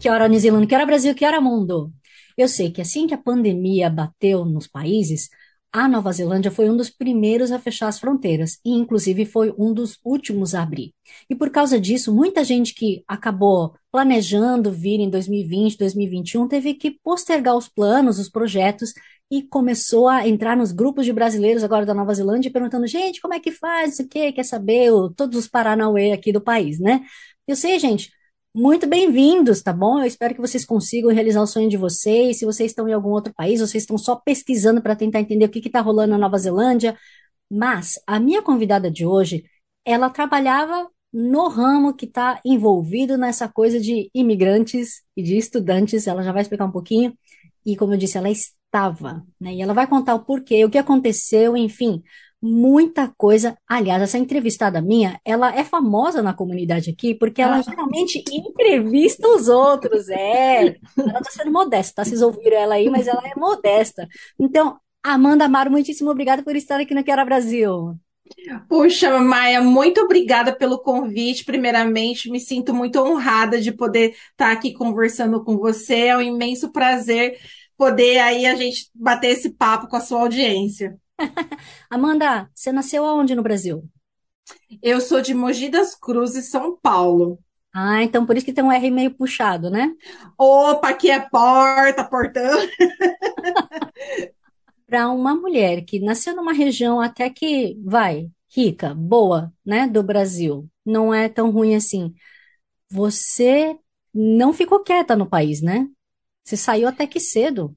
Que hora New Zealand, que hora Brasil, que hora mundo? Eu sei que assim que a pandemia bateu nos países, a Nova Zelândia foi um dos primeiros a fechar as fronteiras e, inclusive, foi um dos últimos a abrir. E por causa disso, muita gente que acabou planejando vir em 2020, 2021, teve que postergar os planos, os projetos e começou a entrar nos grupos de brasileiros agora da Nova Zelândia perguntando, gente, como é que faz, o que, quer saber, todos os Paranauê aqui do país, né? Eu sei, gente, muito bem-vindos, tá bom? Eu espero que vocês consigam realizar o sonho de vocês. Se vocês estão em algum outro país, vocês estão só pesquisando para tentar entender o que está rolando na Nova Zelândia. Mas a minha convidada de hoje, ela trabalhava no ramo que está envolvido nessa coisa de imigrantes e de estudantes. Ela já vai explicar um pouquinho. E como eu disse, ela estava, né? E ela vai contar o porquê, o que aconteceu, enfim, muita coisa. Aliás, essa entrevistada minha, ela é famosa na comunidade aqui, porque ela ah. geralmente entrevista os outros. É, ela está sendo modesta, tá? Vocês ouviram ela aí, mas ela é modesta. Então, Amanda Amaro, muitíssimo obrigada por estar aqui no Quero Brasil. Puxa, Maia, muito obrigada pelo convite. Primeiramente, me sinto muito honrada de poder estar aqui conversando com você. É um imenso prazer poder aí a gente bater esse papo com a sua audiência. Amanda, você nasceu aonde no Brasil? Eu sou de Mogi das Cruzes, São Paulo. Ah, então por isso que tem um R meio puxado, né? Opa, aqui é porta, portão. Para uma mulher que nasceu numa região até que, vai, rica, boa, né, do Brasil, não é tão ruim assim. Você não ficou quieta no país, né? Você saiu até que cedo.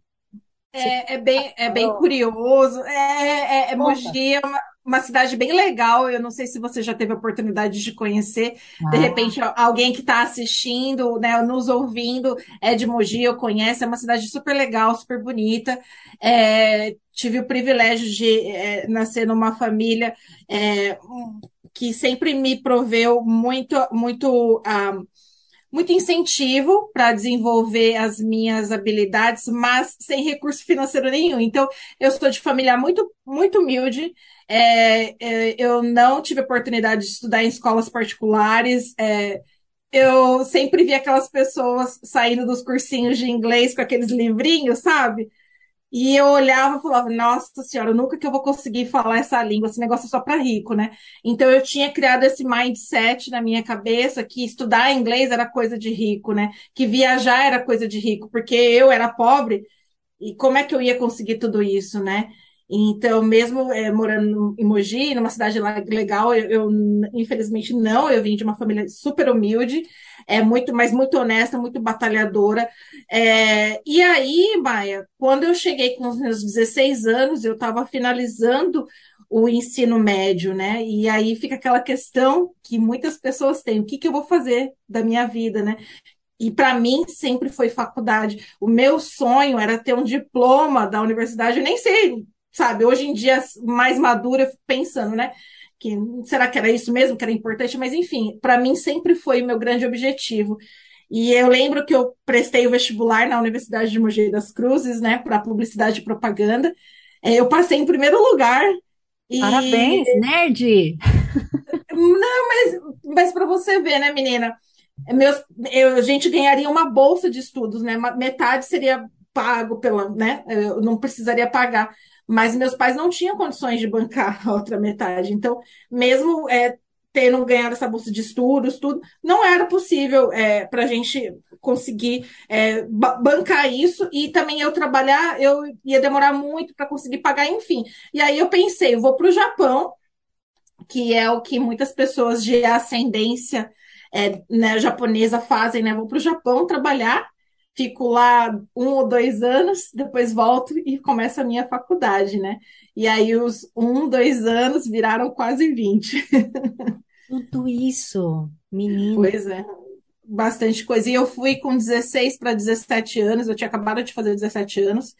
É, é bem, é bem curioso. É, é, é Mogi é uma, uma cidade bem legal. Eu não sei se você já teve a oportunidade de conhecer. De ah. repente, alguém que está assistindo, né, nos ouvindo, é de Mogi, eu conheço. É uma cidade super legal, super bonita. É, tive o privilégio de é, nascer numa família é, que sempre me proveu muito, muito. Um, muito incentivo para desenvolver as minhas habilidades, mas sem recurso financeiro nenhum. Então, eu sou de família muito, muito humilde. É, é, eu não tive oportunidade de estudar em escolas particulares. É, eu sempre vi aquelas pessoas saindo dos cursinhos de inglês com aqueles livrinhos, sabe? E eu olhava e falava, nossa senhora, nunca que eu vou conseguir falar essa língua, esse negócio é só para rico, né? Então eu tinha criado esse mindset na minha cabeça que estudar inglês era coisa de rico, né? Que viajar era coisa de rico, porque eu era pobre e como é que eu ia conseguir tudo isso, né? Então, mesmo é, morando em Mogi, numa cidade legal, eu, eu, infelizmente não, eu vim de uma família super humilde, é muito, mas muito honesta, muito batalhadora. É, e aí, Maia, quando eu cheguei com os meus 16 anos, eu estava finalizando o ensino médio, né? E aí fica aquela questão que muitas pessoas têm: o que, que eu vou fazer da minha vida, né? E para mim sempre foi faculdade. O meu sonho era ter um diploma da universidade. Eu nem sei sabe, hoje em dia mais madura, pensando, né? Que, será que era isso mesmo que era importante? Mas enfim, para mim sempre foi o meu grande objetivo. E eu lembro que eu prestei o vestibular na Universidade de Mogi das Cruzes, né, para publicidade e propaganda. É, eu passei em primeiro lugar. E... Parabéns, nerd! Não, mas, mas para você ver, né, menina? Meus, eu, a gente ganharia uma bolsa de estudos, né? Metade seria pago pela, né? Eu não precisaria pagar mas meus pais não tinham condições de bancar a outra metade. Então, mesmo é, tendo ganhado essa bolsa de estudos, tudo, não era possível é, para a gente conseguir é, bancar isso e também eu trabalhar, eu ia demorar muito para conseguir pagar, enfim. E aí eu pensei, eu vou para o Japão, que é o que muitas pessoas de ascendência é, né, japonesa fazem, né? Vou para o Japão trabalhar fico lá um ou dois anos, depois volto e começo a minha faculdade, né? E aí os um, dois anos viraram quase 20. Tudo isso, menino. Pois é. bastante coisa. E eu fui com 16 para 17 anos, eu tinha acabado de fazer 17 anos,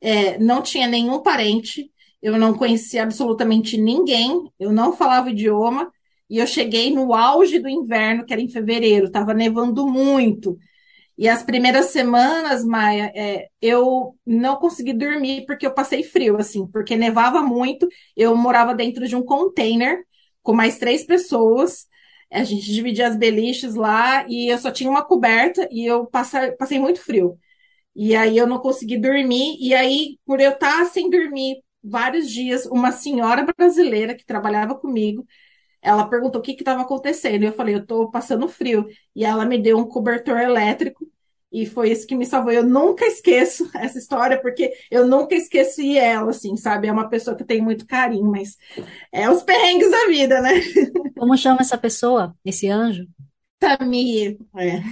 é, não tinha nenhum parente, eu não conhecia absolutamente ninguém, eu não falava idioma, e eu cheguei no auge do inverno, que era em fevereiro, estava nevando muito. E as primeiras semanas, Maia, é, eu não consegui dormir porque eu passei frio, assim, porque nevava muito. Eu morava dentro de um container com mais três pessoas. A gente dividia as beliches lá e eu só tinha uma coberta e eu passei, passei muito frio. E aí eu não consegui dormir. E aí, por eu estar sem dormir vários dias, uma senhora brasileira que trabalhava comigo, ela perguntou o que estava acontecendo. Eu falei, eu estou passando frio. E ela me deu um cobertor elétrico. E foi isso que me salvou. Eu nunca esqueço essa história, porque eu nunca esqueci ela, assim, sabe? É uma pessoa que tem muito carinho, mas é os perrengues da vida, né? Como chama essa pessoa, esse anjo? Tamir, é.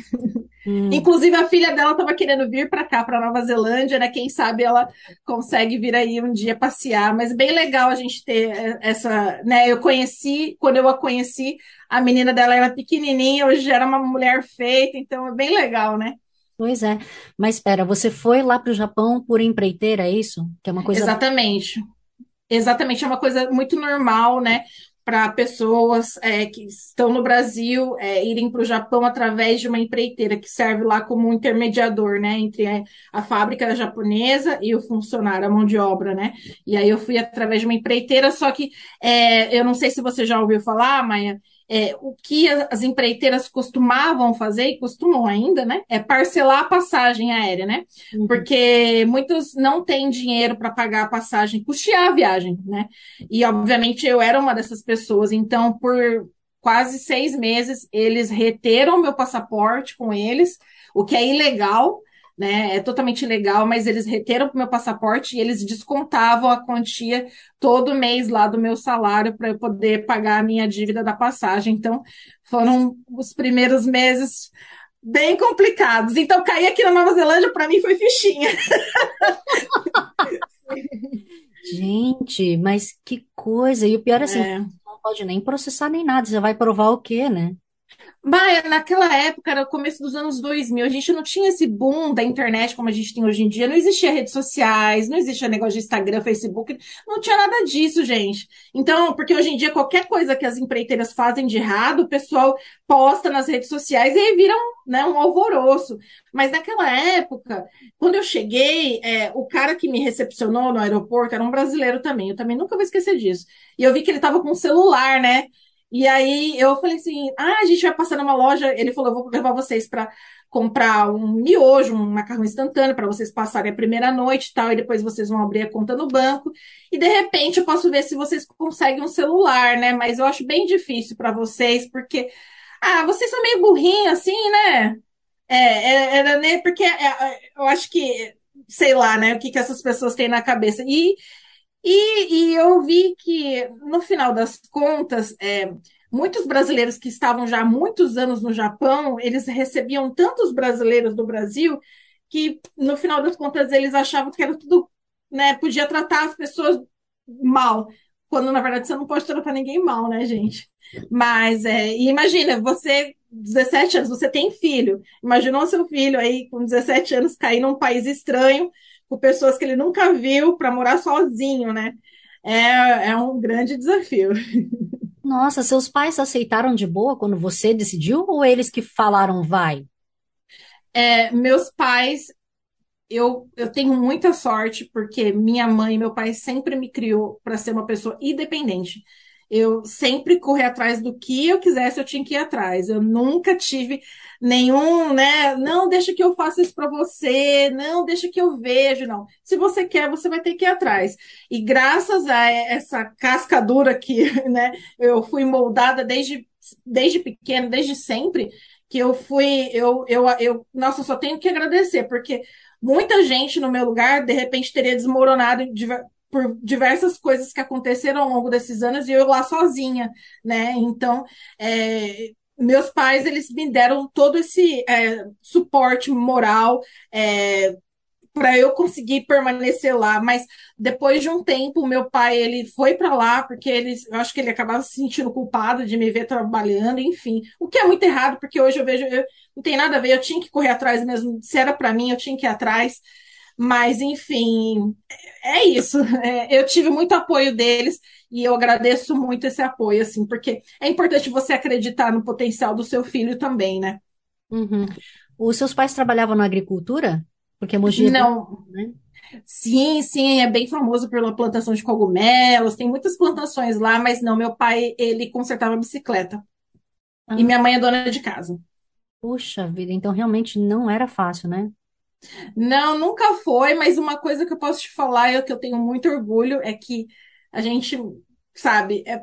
Hum. Inclusive, a filha dela estava querendo vir para cá, para Nova Zelândia, né? Quem sabe ela consegue vir aí um dia passear. Mas bem legal a gente ter essa, né? Eu conheci, quando eu a conheci, a menina dela era pequenininha, hoje já era uma mulher feita, então é bem legal, né? Pois é. Mas espera, você foi lá para o Japão por empreiteira, é isso? Que é uma coisa. Exatamente. Exatamente, é uma coisa muito normal, né? Para pessoas é, que estão no Brasil é, irem para o Japão através de uma empreiteira que serve lá como um intermediador, né, entre a, a, fábrica japonesa e o funcionário, a mão de obra, né? E aí eu fui através de uma empreiteira, só que é, eu não sei se você já ouviu falar, Maia, é, o que as empreiteiras costumavam fazer, e costumam ainda, né? É parcelar a passagem aérea, né? Uhum. Porque muitos não têm dinheiro para pagar a passagem, custear a viagem, né? E, obviamente, eu era uma dessas pessoas. Então, por quase seis meses, eles reteram meu passaporte com eles, o que é ilegal né? É totalmente legal, mas eles reteram o meu passaporte e eles descontavam a quantia todo mês lá do meu salário para eu poder pagar a minha dívida da passagem. Então, foram os primeiros meses bem complicados. Então, cair aqui na Nova Zelândia para mim foi fichinha. Gente, mas que coisa! E o pior é assim, é. não pode nem processar nem nada. Você vai provar o quê, né? Mas naquela época, era o começo dos anos 2000, a gente não tinha esse boom da internet como a gente tem hoje em dia, não existia redes sociais, não existia negócio de Instagram, Facebook, não tinha nada disso, gente. Então, porque hoje em dia qualquer coisa que as empreiteiras fazem de errado, o pessoal posta nas redes sociais e aí viram né, um alvoroço. Mas naquela época, quando eu cheguei, é, o cara que me recepcionou no aeroporto era um brasileiro também, eu também nunca vou esquecer disso. E eu vi que ele estava com um celular, né? E aí eu falei assim: ah, a gente vai passar numa loja. Ele falou: vou levar vocês para comprar um miojo, um macarrão instantâneo para vocês passarem a primeira noite e tal, e depois vocês vão abrir a conta no banco. E de repente eu posso ver se vocês conseguem um celular, né? Mas eu acho bem difícil para vocês, porque ah, vocês são meio burrinhos assim, né? É, é era né? Porque é, é, eu acho que sei lá, né? O que, que essas pessoas têm na cabeça. E e, e eu vi que, no final das contas, é, muitos brasileiros que estavam já há muitos anos no Japão, eles recebiam tantos brasileiros do Brasil que, no final das contas, eles achavam que era tudo, né, podia tratar as pessoas mal, quando na verdade você não pode tratar ninguém mal, né, gente? Mas, é, imagina, você, 17 anos, você tem filho, imaginou seu filho aí com 17 anos cair num país estranho, com pessoas que ele nunca viu para morar sozinho, né? É, é um grande desafio. Nossa, seus pais aceitaram de boa quando você decidiu ou eles que falaram vai? É, meus pais, eu, eu tenho muita sorte porque minha mãe e meu pai sempre me criou para ser uma pessoa independente eu sempre corri atrás do que eu quisesse, eu tinha que ir atrás. Eu nunca tive nenhum, né? Não, deixa que eu faça isso para você, não, deixa que eu vejo, não. Se você quer, você vai ter que ir atrás. E graças a essa casca dura que, né, eu fui moldada desde, desde pequeno, desde sempre, que eu fui, eu, eu, eu, nossa, eu só tenho que agradecer, porque muita gente no meu lugar, de repente, teria desmoronado por diversas coisas que aconteceram ao longo desses anos e eu lá sozinha, né? Então, é, meus pais eles me deram todo esse é, suporte moral, é, para eu conseguir permanecer lá. Mas depois de um tempo, meu pai ele foi para lá porque ele, eu acho que ele acabava se sentindo culpado de me ver trabalhando, enfim. O que é muito errado, porque hoje eu vejo, eu, não tem nada a ver, eu tinha que correr atrás mesmo. Se era para mim, eu tinha que ir atrás. Mas, enfim, é isso. É, eu tive muito apoio deles e eu agradeço muito esse apoio, assim, porque é importante você acreditar no potencial do seu filho também, né? Uhum. Os seus pais trabalhavam na agricultura? Porque Mogi é Não. Né? Sim, sim, é bem famoso pela plantação de cogumelos, tem muitas plantações lá, mas não, meu pai, ele consertava bicicleta. Ah. E minha mãe é dona de casa. Puxa vida, então realmente não era fácil, né? Não, nunca foi, mas uma coisa que eu posso te falar e que eu tenho muito orgulho é que a gente, sabe, é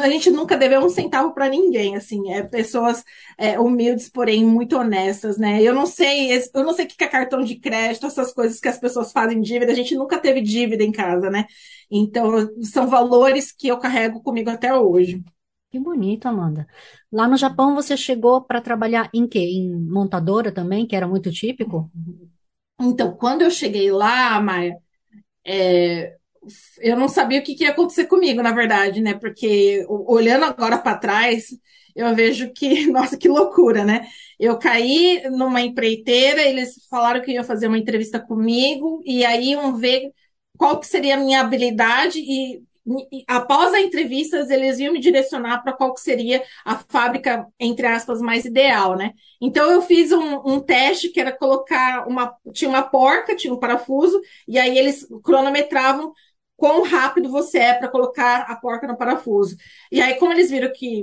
a gente nunca deveu um centavo para ninguém, assim, é pessoas é, humildes, porém muito honestas, né? Eu não sei, eu não sei o que é cartão de crédito, essas coisas que as pessoas fazem dívida, a gente nunca teve dívida em casa, né? Então, são valores que eu carrego comigo até hoje. Que bonito, Amanda. Lá no Japão você chegou para trabalhar em quê? Em montadora também, que era muito típico? Então, quando eu cheguei lá, Maia, é, eu não sabia o que, que ia acontecer comigo, na verdade, né? Porque olhando agora para trás, eu vejo que, nossa, que loucura, né? Eu caí numa empreiteira, eles falaram que iam fazer uma entrevista comigo, e aí iam ver qual que seria a minha habilidade, e, após a entrevista, eles iam me direcionar para qual que seria a fábrica, entre aspas, mais ideal, né? Então eu fiz um, um teste que era colocar uma. Tinha uma porca, tinha um parafuso, e aí eles cronometravam quão rápido você é para colocar a porca no parafuso. E aí, como eles viram que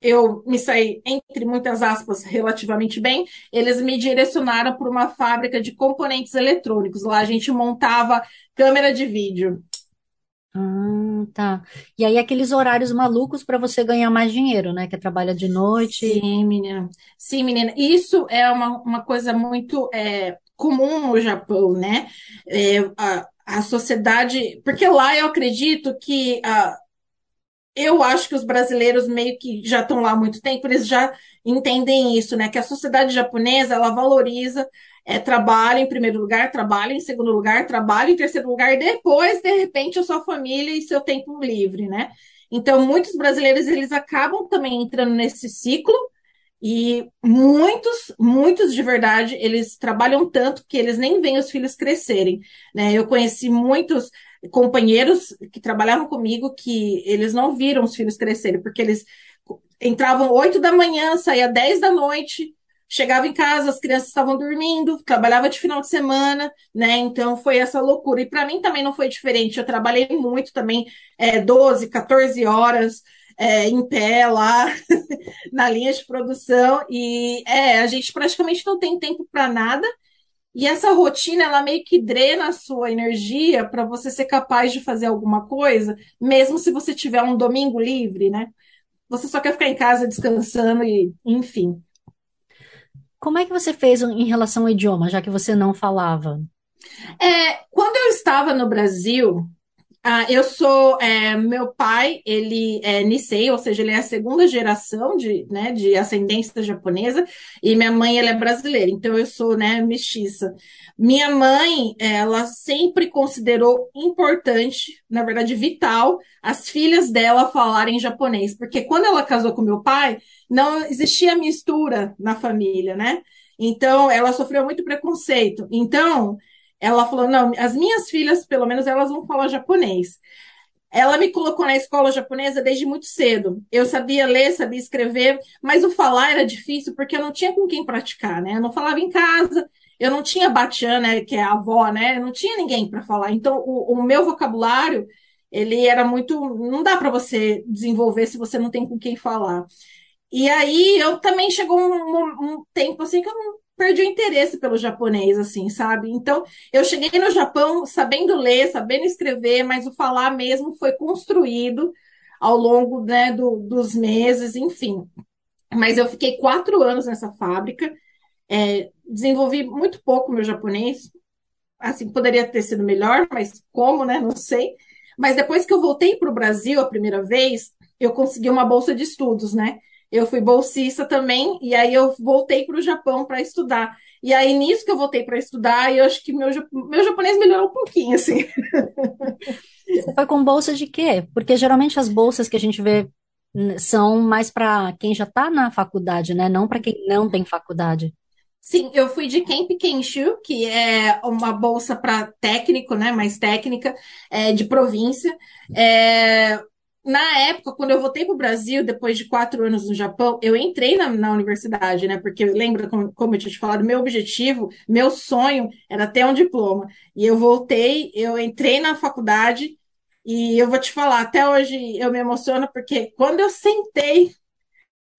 eu me saí, entre muitas aspas, relativamente bem, eles me direcionaram para uma fábrica de componentes eletrônicos. Lá a gente montava câmera de vídeo. Ah, tá. E aí aqueles horários malucos para você ganhar mais dinheiro, né? Que é trabalha de noite. Sim, menina. Sim, menina. Isso é uma, uma coisa muito é, comum no Japão, né? É, a, a sociedade. Porque lá eu acredito que. A, eu acho que os brasileiros meio que já estão lá há muito tempo, eles já entendem isso, né? Que a sociedade japonesa ela valoriza é, trabalho em primeiro lugar, trabalho em segundo lugar, trabalho em terceiro lugar, depois, de repente, a sua família e seu tempo livre, né? Então, muitos brasileiros eles acabam também entrando nesse ciclo e muitos, muitos de verdade, eles trabalham tanto que eles nem veem os filhos crescerem. Né? Eu conheci muitos companheiros que trabalhavam comigo que eles não viram os filhos crescerem, porque eles entravam 8 da manhã, saía 10 da noite, chegava em casa, as crianças estavam dormindo, trabalhava de final de semana, né? Então foi essa loucura. E para mim também não foi diferente. Eu trabalhei muito também, é, 12, 14 horas é, em pé lá na linha de produção e é, a gente praticamente não tem tempo para nada. E essa rotina, ela meio que drena a sua energia para você ser capaz de fazer alguma coisa, mesmo se você tiver um domingo livre, né? Você só quer ficar em casa descansando e, enfim. Como é que você fez em relação ao idioma, já que você não falava? É, quando eu estava no Brasil, ah, eu sou, é, meu pai, ele é Nisei, ou seja, ele é a segunda geração de, né, de ascendência japonesa, e minha mãe, ela é brasileira, então eu sou, né, mestiça. Minha mãe, ela sempre considerou importante, na verdade, vital, as filhas dela falarem japonês, porque quando ela casou com meu pai, não existia mistura na família, né? Então, ela sofreu muito preconceito. Então, ela falou: não, as minhas filhas, pelo menos, elas vão falar japonês. Ela me colocou na escola japonesa desde muito cedo. Eu sabia ler, sabia escrever, mas o falar era difícil porque eu não tinha com quem praticar, né? Eu não falava em casa, eu não tinha batian, né, que é a avó, né? Eu não tinha ninguém para falar. Então, o, o, meu vocabulário, ele era muito. Não dá para você desenvolver se você não tem com quem falar. E aí, eu também chegou um, um, um tempo assim que eu não perdi o interesse pelo japonês, assim, sabe? Então, eu cheguei no Japão sabendo ler, sabendo escrever, mas o falar mesmo foi construído ao longo né, do, dos meses, enfim. Mas eu fiquei quatro anos nessa fábrica, é, desenvolvi muito pouco meu japonês, assim, poderia ter sido melhor, mas como, né? Não sei. Mas depois que eu voltei para o Brasil a primeira vez, eu consegui uma bolsa de estudos, né? Eu fui bolsista também, e aí eu voltei para o Japão para estudar. E aí, nisso que eu voltei para estudar, eu acho que meu, meu japonês melhorou um pouquinho, assim. Você foi com bolsa de quê? Porque geralmente as bolsas que a gente vê são mais para quem já está na faculdade, né? Não para quem não tem faculdade. Sim, eu fui de Camp Kenshu, que é uma bolsa para técnico, né? Mais técnica, é, de província. É, na época, quando eu voltei para o Brasil, depois de quatro anos no Japão, eu entrei na, na universidade, né? Porque lembra, como, como eu tinha te falado, meu objetivo, meu sonho era ter um diploma. E eu voltei, eu entrei na faculdade, e eu vou te falar, até hoje eu me emociono, porque quando eu sentei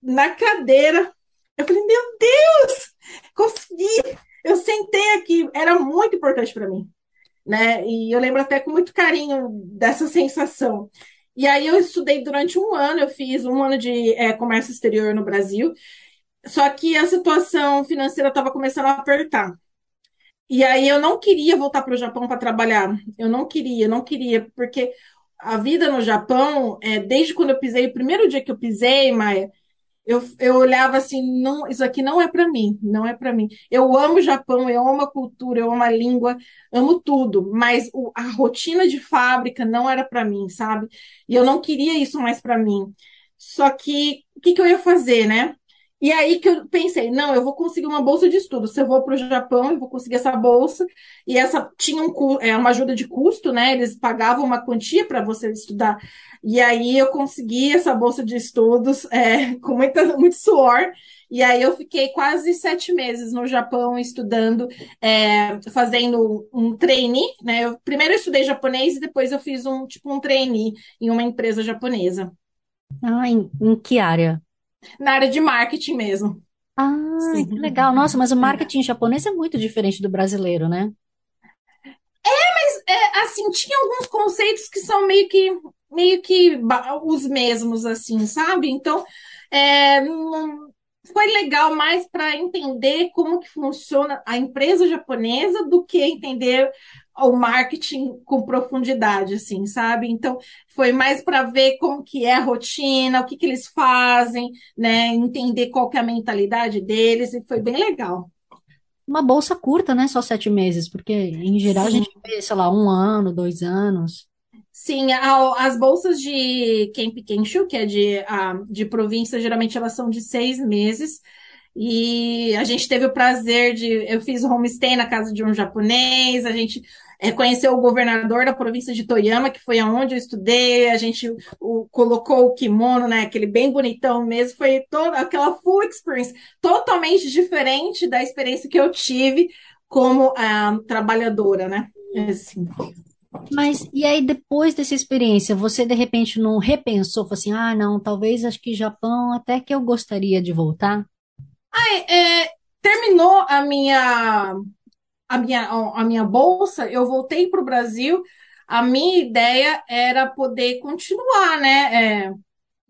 na cadeira, eu falei, meu Deus, consegui! Eu sentei aqui, era muito importante para mim, né? E eu lembro até com muito carinho dessa sensação. E aí eu estudei durante um ano, eu fiz um ano de é, comércio exterior no Brasil, só que a situação financeira estava começando a apertar. E aí eu não queria voltar para o Japão para trabalhar. Eu não queria, não queria, porque a vida no Japão, é, desde quando eu pisei, o primeiro dia que eu pisei, Maia, eu, eu olhava assim, não, isso aqui não é para mim, não é para mim. Eu amo o Japão, eu amo a cultura, eu amo a língua, amo tudo, mas o, a rotina de fábrica não era para mim, sabe? E eu não queria isso mais para mim. Só que o que, que eu ia fazer, né? E aí que eu pensei, não, eu vou conseguir uma bolsa de estudo. Se eu vou para o Japão, eu vou conseguir essa bolsa. E essa tinha um, é, uma ajuda de custo, né? Eles pagavam uma quantia para você estudar. E aí eu consegui essa bolsa de estudos é, com muita, muito suor. E aí eu fiquei quase sete meses no Japão estudando, é, fazendo um trainee, né? Eu, primeiro eu estudei japonês e depois eu fiz um tipo um trainee em uma empresa japonesa. Ah, em, em que área? Na área de marketing mesmo. Ah, que legal. Nossa, mas o marketing japonês é muito diferente do brasileiro, né? É, mas é, assim, tinha alguns conceitos que são meio que meio que os mesmos, assim, sabe? Então, é, foi legal mais para entender como que funciona a empresa japonesa do que entender o marketing com profundidade, assim, sabe? Então, foi mais para ver como que é a rotina, o que que eles fazem, né? Entender qual que é a mentalidade deles, e foi bem legal. Uma bolsa curta, né? Só sete meses, porque em geral Sim. a gente vê, sei lá, um ano, dois anos. Sim, as bolsas de Kemp Kenshu, que é de, de província, geralmente elas são de seis meses. E a gente teve o prazer de. Eu fiz homestay na casa de um japonês, a gente é, conheceu o governador da província de Toyama, que foi aonde eu estudei, a gente o, colocou o kimono, né, aquele bem bonitão mesmo, foi toda aquela full experience, totalmente diferente da experiência que eu tive como ah, trabalhadora, né? Assim. Mas, e aí, depois dessa experiência, você de repente não repensou, falou assim, ah, não, talvez acho que Japão até que eu gostaria de voltar? Ai, é, terminou a minha, a minha, a minha bolsa, eu voltei para o Brasil, a minha ideia era poder continuar, né? É,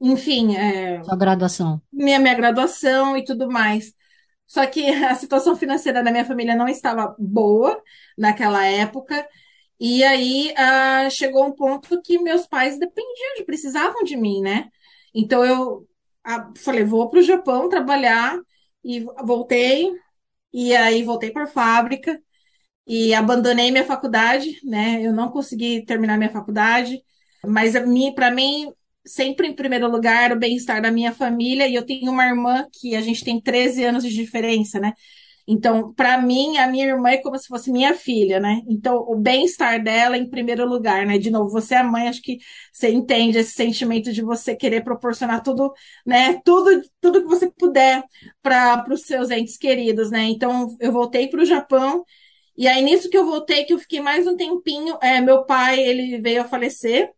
enfim, é, Sua graduação. minha, minha graduação e tudo mais. Só que a situação financeira da minha família não estava boa naquela época. E aí ah, chegou um ponto que meus pais dependiam, de, precisavam de mim, né? Então eu ah, falei, vou para o Japão trabalhar e voltei. E aí voltei para a fábrica e abandonei minha faculdade, né? Eu não consegui terminar minha faculdade, mas para mim sempre em primeiro lugar o bem-estar da minha família e eu tenho uma irmã que a gente tem 13 anos de diferença, né? Então, para mim, a minha irmã é como se fosse minha filha, né? Então, o bem-estar dela em primeiro lugar, né? De novo, você é mãe, acho que você entende esse sentimento de você querer proporcionar tudo, né? Tudo, tudo que você puder para os seus entes queridos, né? Então, eu voltei para o Japão. E aí, nisso que eu voltei, que eu fiquei mais um tempinho, é, meu pai, ele veio a falecer.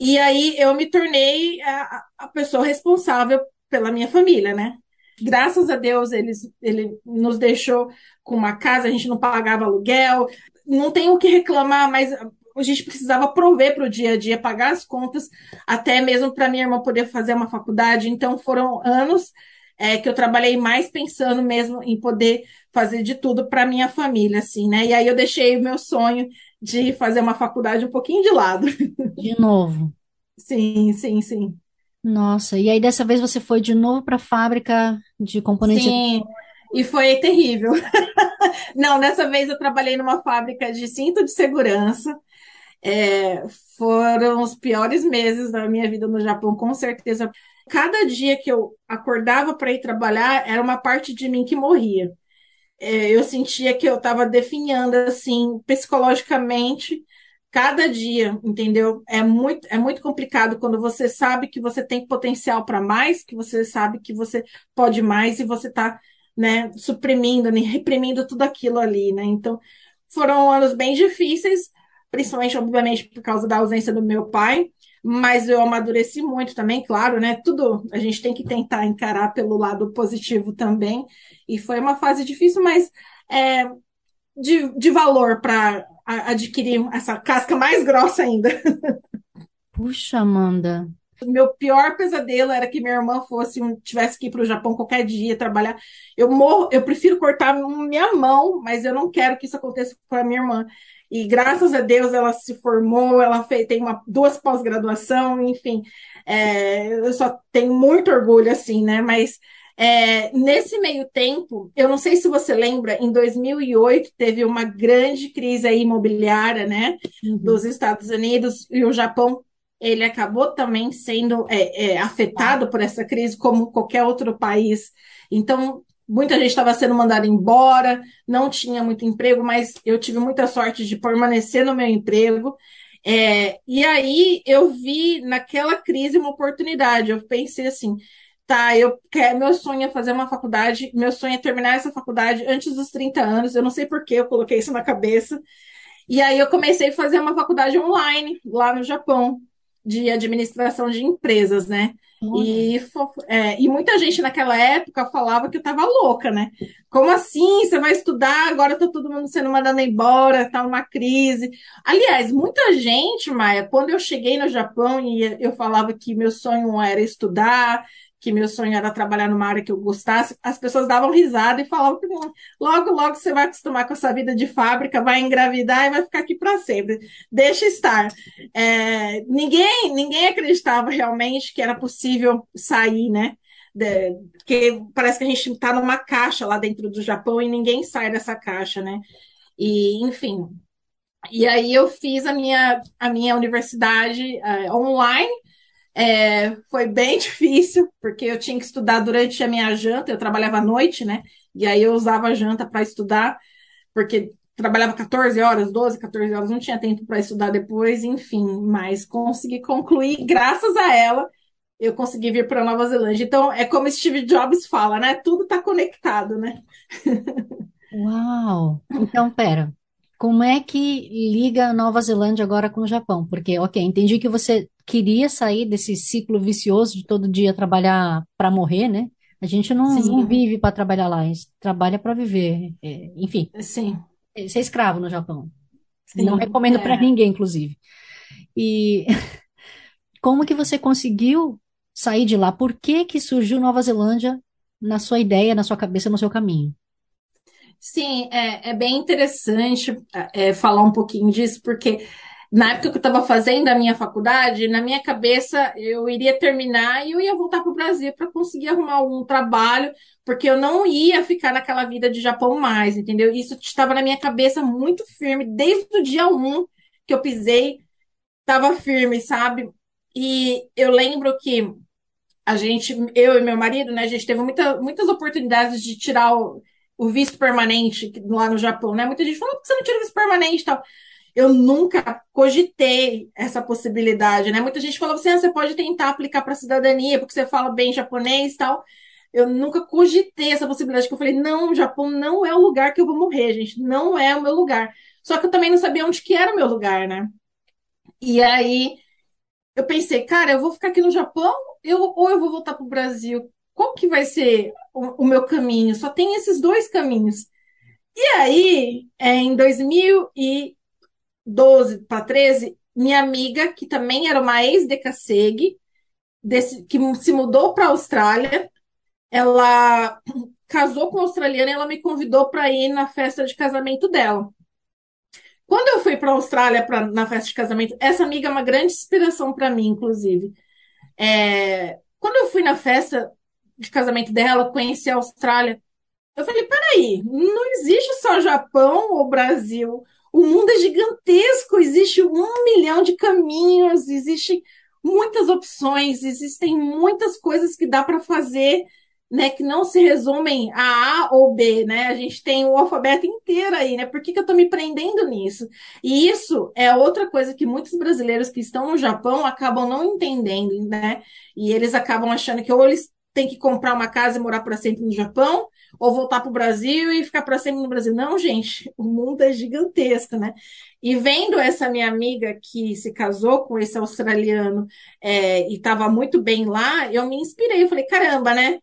E aí, eu me tornei a, a pessoa responsável pela minha família, né? graças a Deus, eles, ele nos deixou com uma casa, a gente não pagava aluguel, não tem o que reclamar, mas a gente precisava prover para o dia a dia, pagar as contas, até mesmo para minha irmã poder fazer uma faculdade. Então, foram anos é, que eu trabalhei mais pensando mesmo em poder fazer de tudo para minha família, assim, né? E aí eu deixei o meu sonho de fazer uma faculdade um pouquinho de lado. De novo. Sim, sim, sim. Nossa, e aí dessa vez você foi de novo para a fábrica de componentes Sim, e foi terrível. Não, dessa vez eu trabalhei numa fábrica de cinto de segurança. É, foram os piores meses da minha vida no Japão, com certeza. Cada dia que eu acordava para ir trabalhar, era uma parte de mim que morria. É, eu sentia que eu estava definhando, assim, psicologicamente, cada dia, entendeu? É muito, é muito complicado quando você sabe que você tem potencial para mais, que você sabe que você pode mais e você está, né, suprimindo, né, reprimindo tudo aquilo ali, né? Então, foram anos bem difíceis, principalmente, obviamente, por causa da ausência do meu pai, mas eu amadureci muito também, claro, né? Tudo a gente tem que tentar encarar pelo lado positivo também. E foi uma fase difícil, mas é, de, de valor para adquirir essa casca mais grossa ainda. Puxa, Amanda. Meu pior pesadelo era que minha irmã fosse tivesse que ir para o Japão qualquer dia trabalhar. Eu morro, eu prefiro cortar minha mão, mas eu não quero que isso aconteça com a minha irmã. E graças a Deus ela se formou, ela fez, tem uma, duas pós-graduação, enfim. É, eu só tenho muito orgulho, assim, né? Mas é, nesse meio tempo, eu não sei se você lembra, em 2008 teve uma grande crise imobiliária, né, uhum. dos Estados Unidos e o Japão. Ele acabou também sendo é, é, afetado por essa crise, como qualquer outro país. Então, muita gente estava sendo mandada embora, não tinha muito emprego, mas eu tive muita sorte de permanecer no meu emprego. É, e aí eu vi naquela crise uma oportunidade. Eu pensei assim: tá, eu quero, meu sonho é fazer uma faculdade, meu sonho é terminar essa faculdade antes dos 30 anos. Eu não sei por que eu coloquei isso na cabeça. E aí eu comecei a fazer uma faculdade online lá no Japão, de administração de empresas, né? E, é, e muita gente naquela época falava que eu tava louca, né? Como assim? Você vai estudar, agora tá todo mundo sendo mandado embora, tá uma crise. Aliás, muita gente, Maia, quando eu cheguei no Japão e eu falava que meu sonho era estudar, que meu sonho era trabalhar numa área que eu gostasse, as pessoas davam risada e falavam que logo, logo você vai acostumar com essa vida de fábrica, vai engravidar e vai ficar aqui para sempre. Deixa estar. É, ninguém, ninguém acreditava realmente que era possível sair, né? porque parece que a gente está numa caixa lá dentro do Japão e ninguém sai dessa caixa, né? E, enfim. E aí eu fiz a minha, a minha universidade uh, online, é, foi bem difícil, porque eu tinha que estudar durante a minha janta, eu trabalhava à noite, né? E aí eu usava a janta para estudar, porque trabalhava 14 horas, 12, 14 horas, não tinha tempo para estudar depois, enfim, mas consegui concluir, graças a ela, eu consegui vir para Nova Zelândia. Então, é como Steve Jobs fala, né? Tudo está conectado, né? Uau! Então, pera, como é que liga a Nova Zelândia agora com o Japão? Porque, ok, entendi que você queria sair desse ciclo vicioso de todo dia trabalhar para morrer, né? A gente não, não vive para trabalhar lá, a gente trabalha para viver. É, enfim, Sim, ser escravo no Japão. sim, Não recomendo para é. ninguém, inclusive. E como que você conseguiu sair de lá? Por que que surgiu Nova Zelândia na sua ideia, na sua cabeça, no seu caminho? Sim, é, é bem interessante é, falar um pouquinho disso, porque na época que eu estava fazendo a minha faculdade, na minha cabeça eu iria terminar e eu ia voltar para o Brasil para conseguir arrumar um trabalho, porque eu não ia ficar naquela vida de Japão mais, entendeu? Isso estava na minha cabeça muito firme, desde o dia um que eu pisei, estava firme, sabe? E eu lembro que a gente, eu e meu marido, né, a gente teve muita, muitas oportunidades de tirar o, o visto permanente lá no Japão, né? Muita gente falou, por que você não tira o visto permanente e tal? Eu nunca cogitei essa possibilidade, né? Muita gente falou assim, ah, você pode tentar aplicar para cidadania, porque você fala bem japonês e tal. Eu nunca cogitei essa possibilidade, que eu falei, não, o Japão não é o lugar que eu vou morrer, gente, não é o meu lugar. Só que eu também não sabia onde que era o meu lugar, né? E aí eu pensei, cara, eu vou ficar aqui no Japão, eu, ou eu vou voltar para o Brasil. Qual que vai ser o, meu caminho? Só tem esses dois caminhos. E aí, é, em 2012 para 13, minha amiga, que também era uma ex-decassegue, desse- que se mudou para a Austrália, ela casou com um australiano e ela me convidou para ir na festa de casamento dela. Quando eu fui para a Austrália pra, na festa de casamento, essa amiga é uma grande inspiração para mim, inclusive. É, quando eu fui na festa de casamento dela, conheci a Austrália, eu falei, peraí, não existe só Japão ou Brasil. O mundo é gigantesco, existe um milhão de caminhos, existem muitas opções, existem muitas coisas que dá para fazer, né, que não se resumem a A ou B, né? A gente tem o alfabeto inteiro aí, né? Por que, que eu estou me prendendo nisso? E isso é outra coisa que muitos brasileiros que estão no Japão acabam não entendendo, né? E eles acabam achando que ou eles têm que comprar uma casa e morar para sempre no Japão, ou voltar para o Brasil e ficar para sempre no Brasil. Não, gente, o mundo é gigantesco, né? E vendo essa minha amiga que se casou com esse australiano é, e estava muito bem lá, eu me inspirei. Eu falei, caramba, né?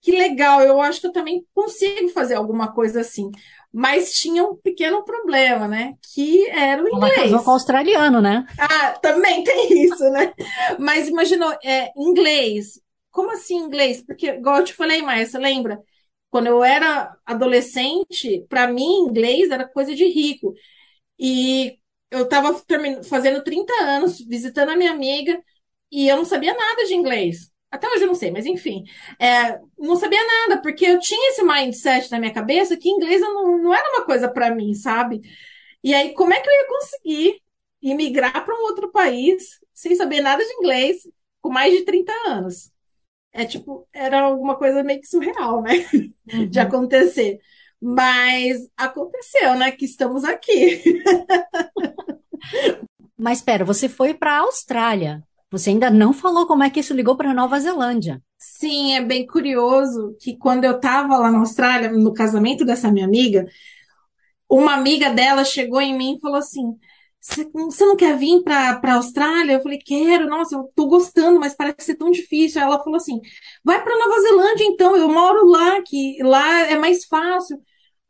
Que legal, eu acho que eu também consigo fazer alguma coisa assim. Mas tinha um pequeno problema, né? Que era o inglês. Ela casou com o australiano, né? Ah, também tem isso, né? Mas imaginou, é, inglês. Como assim inglês? Porque, igual eu te falei, você lembra? Quando eu era adolescente, para mim, inglês era coisa de rico. E eu estava fazendo 30 anos, visitando a minha amiga, e eu não sabia nada de inglês. Até hoje eu não sei, mas enfim. É, não sabia nada, porque eu tinha esse mindset na minha cabeça que inglês não, não era uma coisa para mim, sabe? E aí, como é que eu ia conseguir imigrar para um outro país sem saber nada de inglês com mais de 30 anos? É tipo, era alguma coisa meio que surreal, né? Uhum. De acontecer. Mas aconteceu, né? Que estamos aqui. Mas espera, você foi para a Austrália. Você ainda não falou como é que isso ligou para Nova Zelândia. Sim, é bem curioso que quando eu estava lá na Austrália, no casamento dessa minha amiga, uma amiga dela chegou em mim e falou assim: você não quer vir para a Austrália? Eu falei, quero, nossa, eu tô gostando, mas parece ser tão difícil. Ela falou assim, vai para Nova Zelândia então, eu moro lá, que lá é mais fácil.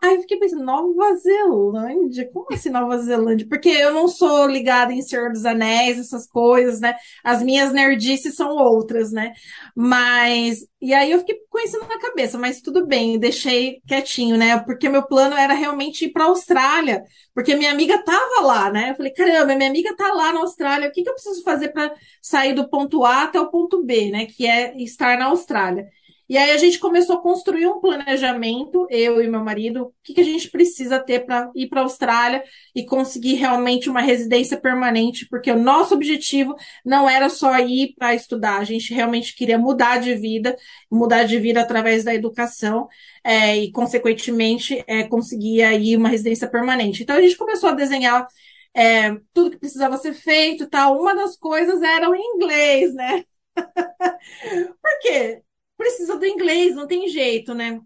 Aí eu fiquei pensando, Nova Zelândia? Como assim Nova Zelândia? Porque eu não sou ligada em Senhor dos Anéis, essas coisas, né? As minhas nerdices são outras, né? Mas. E aí eu fiquei com isso na cabeça, mas tudo bem, deixei quietinho, né? Porque meu plano era realmente ir para a Austrália, porque minha amiga tava lá, né? Eu falei, caramba, minha amiga tá lá na Austrália, o que que eu preciso fazer para sair do ponto A até o ponto B, né? Que é estar na Austrália. E aí a gente começou a construir um planejamento, eu e meu marido, o que, que a gente precisa ter para ir para a Austrália e conseguir realmente uma residência permanente, porque o nosso objetivo não era só ir para estudar, a gente realmente queria mudar de vida, mudar de vida através da educação é, e, consequentemente, é, conseguir aí uma residência permanente. Então a gente começou a desenhar é, tudo que precisava ser feito, tal. Uma das coisas era o inglês, né? Por quê? Precisa do inglês, não tem jeito, né?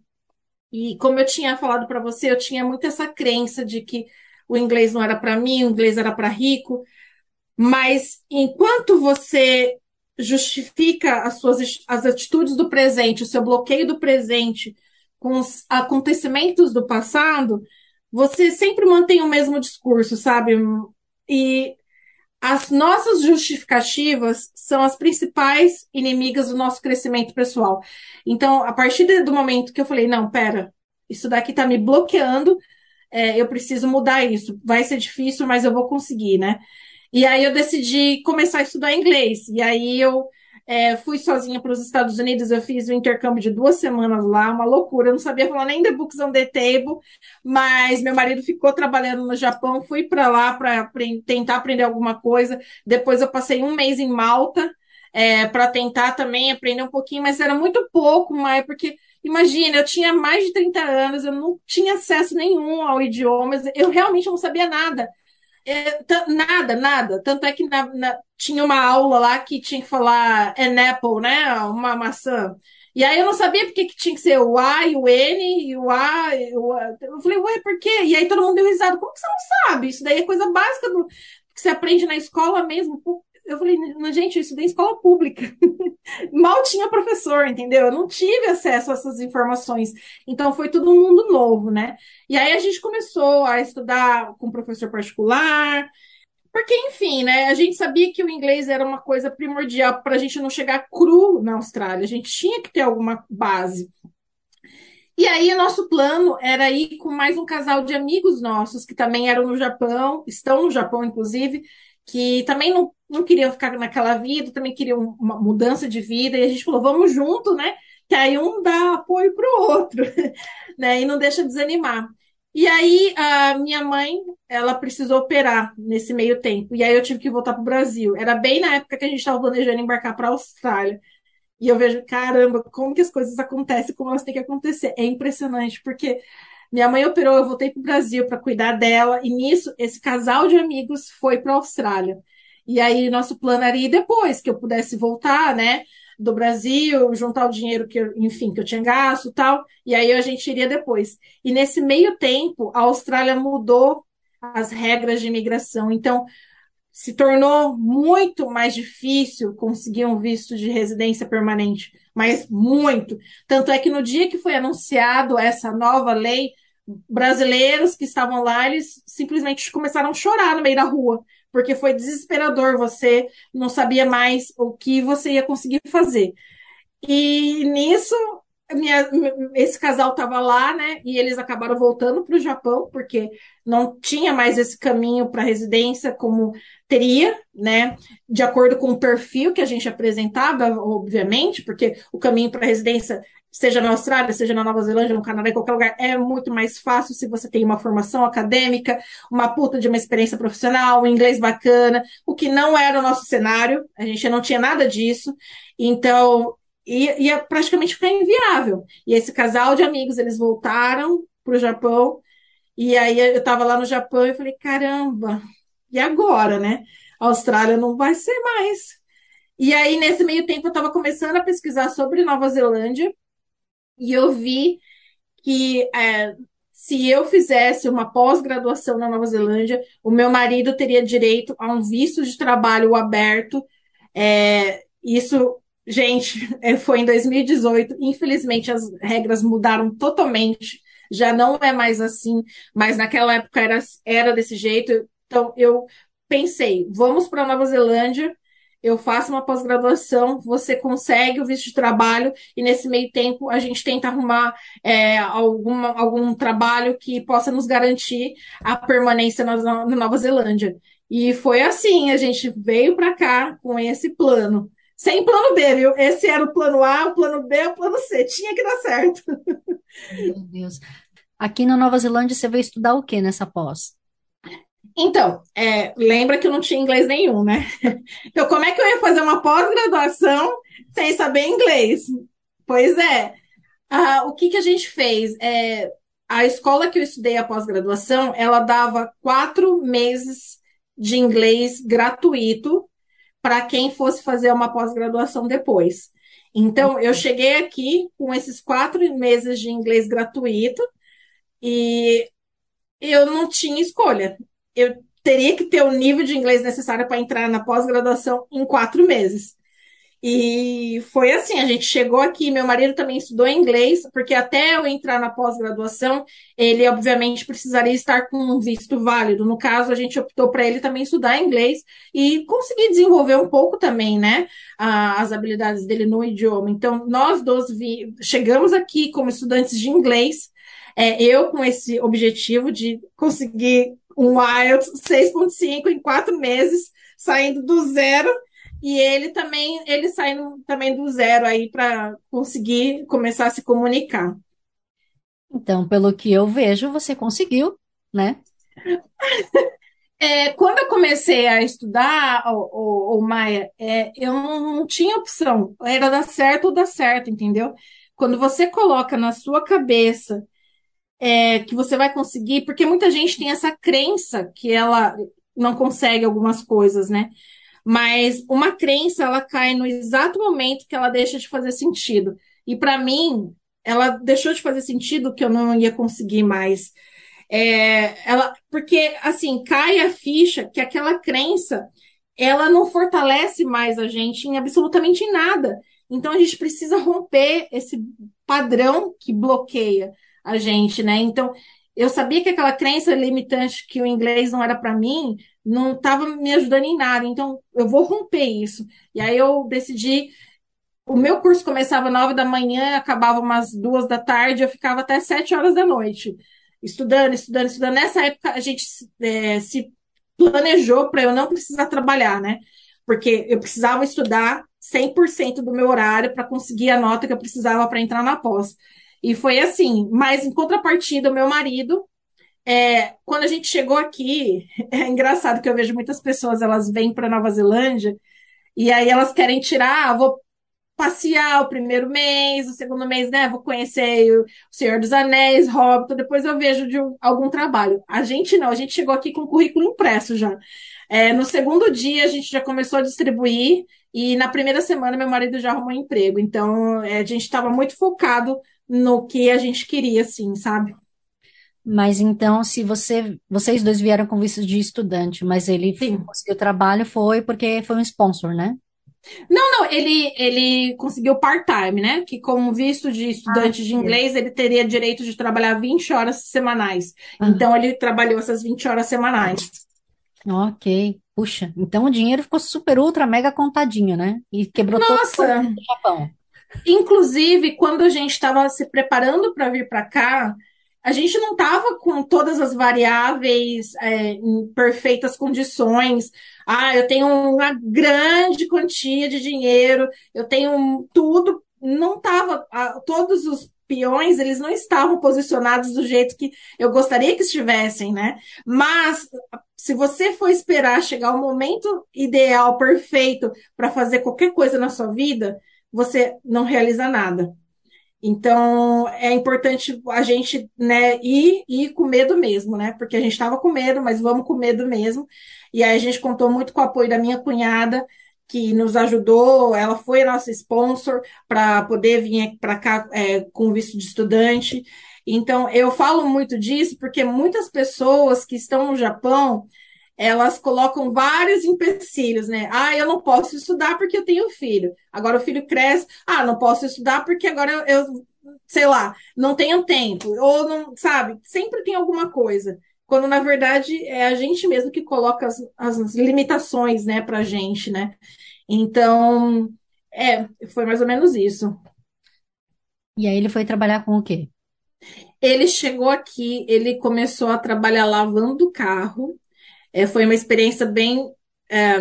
E como eu tinha falado para você, eu tinha muito essa crença de que o inglês não era para mim, o inglês era para rico. Mas enquanto você justifica as suas as atitudes do presente, o seu bloqueio do presente com os acontecimentos do passado, você sempre mantém o mesmo discurso, sabe? E as nossas justificativas são as principais inimigas do nosso crescimento pessoal. Então, a partir do momento que eu falei, não, pera, isso daqui tá me bloqueando, é, eu preciso mudar isso. Vai ser difícil, mas eu vou conseguir, né? E aí eu decidi começar a estudar inglês. E aí eu é, fui sozinha para os Estados Unidos, eu fiz um intercâmbio de duas semanas lá, uma loucura. Eu não sabia falar nem The Books on the Table, mas meu marido ficou trabalhando no Japão, fui para lá para tentar aprender alguma coisa. Depois eu passei um mês em Malta é, para tentar também aprender um pouquinho, mas era muito pouco, mas porque imagina, eu tinha mais de 30 anos, eu não tinha acesso nenhum ao idioma, eu realmente não sabia nada. É, nada, nada. Tanto é que na, na, tinha uma aula lá que tinha que falar an apple, né? Uma maçã. E aí eu não sabia porque que tinha que ser o A e o N e o A. E o A. Eu falei, ué, por quê? E aí todo mundo deu risada. Como que você não sabe? Isso daí é coisa básica do, que você aprende na escola mesmo. Eu falei, gente, eu estudei em escola pública. Mal tinha professor, entendeu? Eu não tive acesso a essas informações. Então foi tudo um mundo novo, né? E aí a gente começou a estudar com professor particular. Porque, enfim, né? A gente sabia que o inglês era uma coisa primordial para a gente não chegar cru na Austrália. A gente tinha que ter alguma base. E aí, o nosso plano era ir com mais um casal de amigos nossos, que também eram no Japão, estão no Japão, inclusive, que também não, não queriam ficar naquela vida, também queriam uma mudança de vida, e a gente falou, vamos junto, né? Que aí um dá apoio para o outro, né? E não deixa desanimar. E aí a minha mãe, ela precisou operar nesse meio tempo. E aí eu tive que voltar para o Brasil. Era bem na época que a gente estava planejando embarcar para a Austrália. E eu vejo, caramba, como que as coisas acontecem, como elas têm que acontecer. É impressionante, porque minha mãe operou, eu voltei para o Brasil para cuidar dela, e nisso, esse casal de amigos foi para a Austrália. E aí, nosso plano era ir depois, que eu pudesse voltar, né, do Brasil, juntar o dinheiro que eu, enfim, que eu tinha gasto tal, e aí a gente iria depois. E nesse meio tempo, a Austrália mudou as regras de imigração. Então, se tornou muito mais difícil conseguir um visto de residência permanente, mas muito. Tanto é que no dia que foi anunciado essa nova lei, brasileiros que estavam lá, eles simplesmente começaram a chorar no meio da rua, porque foi desesperador, você não sabia mais o que você ia conseguir fazer. E nisso, minha, esse casal estava lá, né? E eles acabaram voltando para o Japão, porque não tinha mais esse caminho para residência como teria, né? De acordo com o perfil que a gente apresentava, obviamente, porque o caminho para residência seja na Austrália, seja na Nova Zelândia, no Canadá, em qualquer lugar, é muito mais fácil se você tem uma formação acadêmica, uma puta de uma experiência profissional, um inglês bacana, o que não era o nosso cenário, a gente não tinha nada disso, então ia, ia praticamente ficar inviável. E esse casal de amigos, eles voltaram para o Japão, e aí eu estava lá no Japão e falei, caramba, e agora, né? A Austrália não vai ser mais. E aí, nesse meio tempo, eu estava começando a pesquisar sobre Nova Zelândia, e eu vi que é, se eu fizesse uma pós-graduação na Nova Zelândia, o meu marido teria direito a um visto de trabalho aberto. É, isso, gente, é, foi em 2018. Infelizmente, as regras mudaram totalmente. Já não é mais assim, mas naquela época era, era desse jeito. Então, eu pensei, vamos para a Nova Zelândia eu faço uma pós-graduação, você consegue o visto de trabalho, e nesse meio tempo a gente tenta arrumar é, alguma, algum trabalho que possa nos garantir a permanência na, na Nova Zelândia. E foi assim, a gente veio para cá com esse plano. Sem plano B, viu? Esse era o plano A, o plano B, o plano C. Tinha que dar certo. Meu Deus. Aqui na Nova Zelândia, você veio estudar o que nessa pós? Então, é, lembra que eu não tinha inglês nenhum, né? Então, como é que eu ia fazer uma pós-graduação sem saber inglês? Pois é. Ah, o que que a gente fez? É, a escola que eu estudei a pós-graduação, ela dava quatro meses de inglês gratuito para quem fosse fazer uma pós-graduação depois. Então, eu cheguei aqui com esses quatro meses de inglês gratuito e eu não tinha escolha eu teria que ter o nível de inglês necessário para entrar na pós-graduação em quatro meses. E foi assim, a gente chegou aqui, meu marido também estudou inglês, porque até eu entrar na pós-graduação, ele obviamente precisaria estar com um visto válido. No caso, a gente optou para ele também estudar inglês e conseguir desenvolver um pouco também, né, as habilidades dele no idioma. Então, nós dois chegamos aqui como estudantes de inglês, é, eu com esse objetivo de conseguir um IELTS 6.5 em quatro meses, saindo do zero, e ele também, ele saindo também do zero aí para conseguir começar a se comunicar. Então, pelo que eu vejo, você conseguiu, né? É, quando eu comecei a estudar, o, o, o Maia, é, eu não, não, tinha opção. Era dar certo ou dar certo, entendeu? Quando você coloca na sua cabeça é, que você vai conseguir, porque muita gente tem essa crença que ela não consegue algumas coisas, né? Mas uma crença, ela cai no exato momento que ela deixa de fazer sentido. E para mim, ela deixou de fazer sentido que eu não ia conseguir mais. É, ela, porque, assim, cai a ficha que aquela crença, ela não fortalece mais a gente em absolutamente nada. Então, a gente precisa romper esse padrão que bloqueia a gente, né? Então, eu sabia que aquela crença limitante que o inglês não era para mim não estava me ajudando em nada. Então, eu vou romper isso. E aí eu decidi. O meu curso começava nove da manhã, acabava umas duas da tarde, eu ficava até sete horas da noite, estudando, estudando, estudando. Nessa época, a gente é, se planejou para eu não precisar trabalhar, né? Porque eu precisava estudar 100% do meu horário para conseguir a nota que eu precisava para entrar na pós. E foi assim, mas em contrapartida, o meu marido, é, quando a gente chegou aqui, é engraçado que eu vejo muitas pessoas, elas vêm para Nova Zelândia e aí elas querem tirar, ah, vou passear o primeiro mês, o segundo mês, né? Vou conhecer o Senhor dos Anéis, Hobbit, depois eu vejo de um, algum trabalho. A gente não, a gente chegou aqui com o currículo impresso já. É, no segundo dia a gente já começou a distribuir e na primeira semana meu marido já arrumou emprego. Então é, a gente estava muito focado no que a gente queria, assim, sabe? Mas então, se você, vocês dois vieram com visto de estudante, mas ele Sim. conseguiu trabalho, foi porque foi um sponsor, né? Não, não, ele, ele conseguiu part-time, né? Que como visto de estudante de inglês, ele teria direito de trabalhar 20 horas semanais. Aham. Então ele trabalhou essas 20 horas semanais. Ok. Puxa, então o dinheiro ficou super, ultra, mega contadinho, né? E quebrou todo o Nossa! do Japão. Inclusive, quando a gente estava se preparando para vir para cá, a gente não estava com todas as variáveis é, em perfeitas condições. Ah, eu tenho uma grande quantia de dinheiro, eu tenho tudo. Não estava, todos os peões, eles não estavam posicionados do jeito que eu gostaria que estivessem, né? Mas se você for esperar chegar o momento ideal, perfeito, para fazer qualquer coisa na sua vida, você não realiza nada. Então, é importante a gente, né, ir, ir com medo mesmo, né? Porque a gente estava com medo, mas vamos com medo mesmo. E aí a gente contou muito com o apoio da minha cunhada, que nos ajudou. Ela foi nossa sponsor para poder vir para cá é, com visto de estudante. Então, eu falo muito disso porque muitas pessoas que estão no Japão, elas colocam vários empecilhos, né? Ah, eu não posso estudar porque eu tenho filho. Agora o filho cresce. Ah, não posso estudar porque agora eu, eu sei lá, não tenho tempo. Ou não, sabe? Sempre tem alguma coisa. Quando na verdade é a gente mesmo que coloca as, as limitações, né, pra gente, né? Então, é, foi mais ou menos isso. E aí ele foi trabalhar com o quê? Ele chegou aqui, ele começou a trabalhar lavando carro. É, foi uma experiência bem é,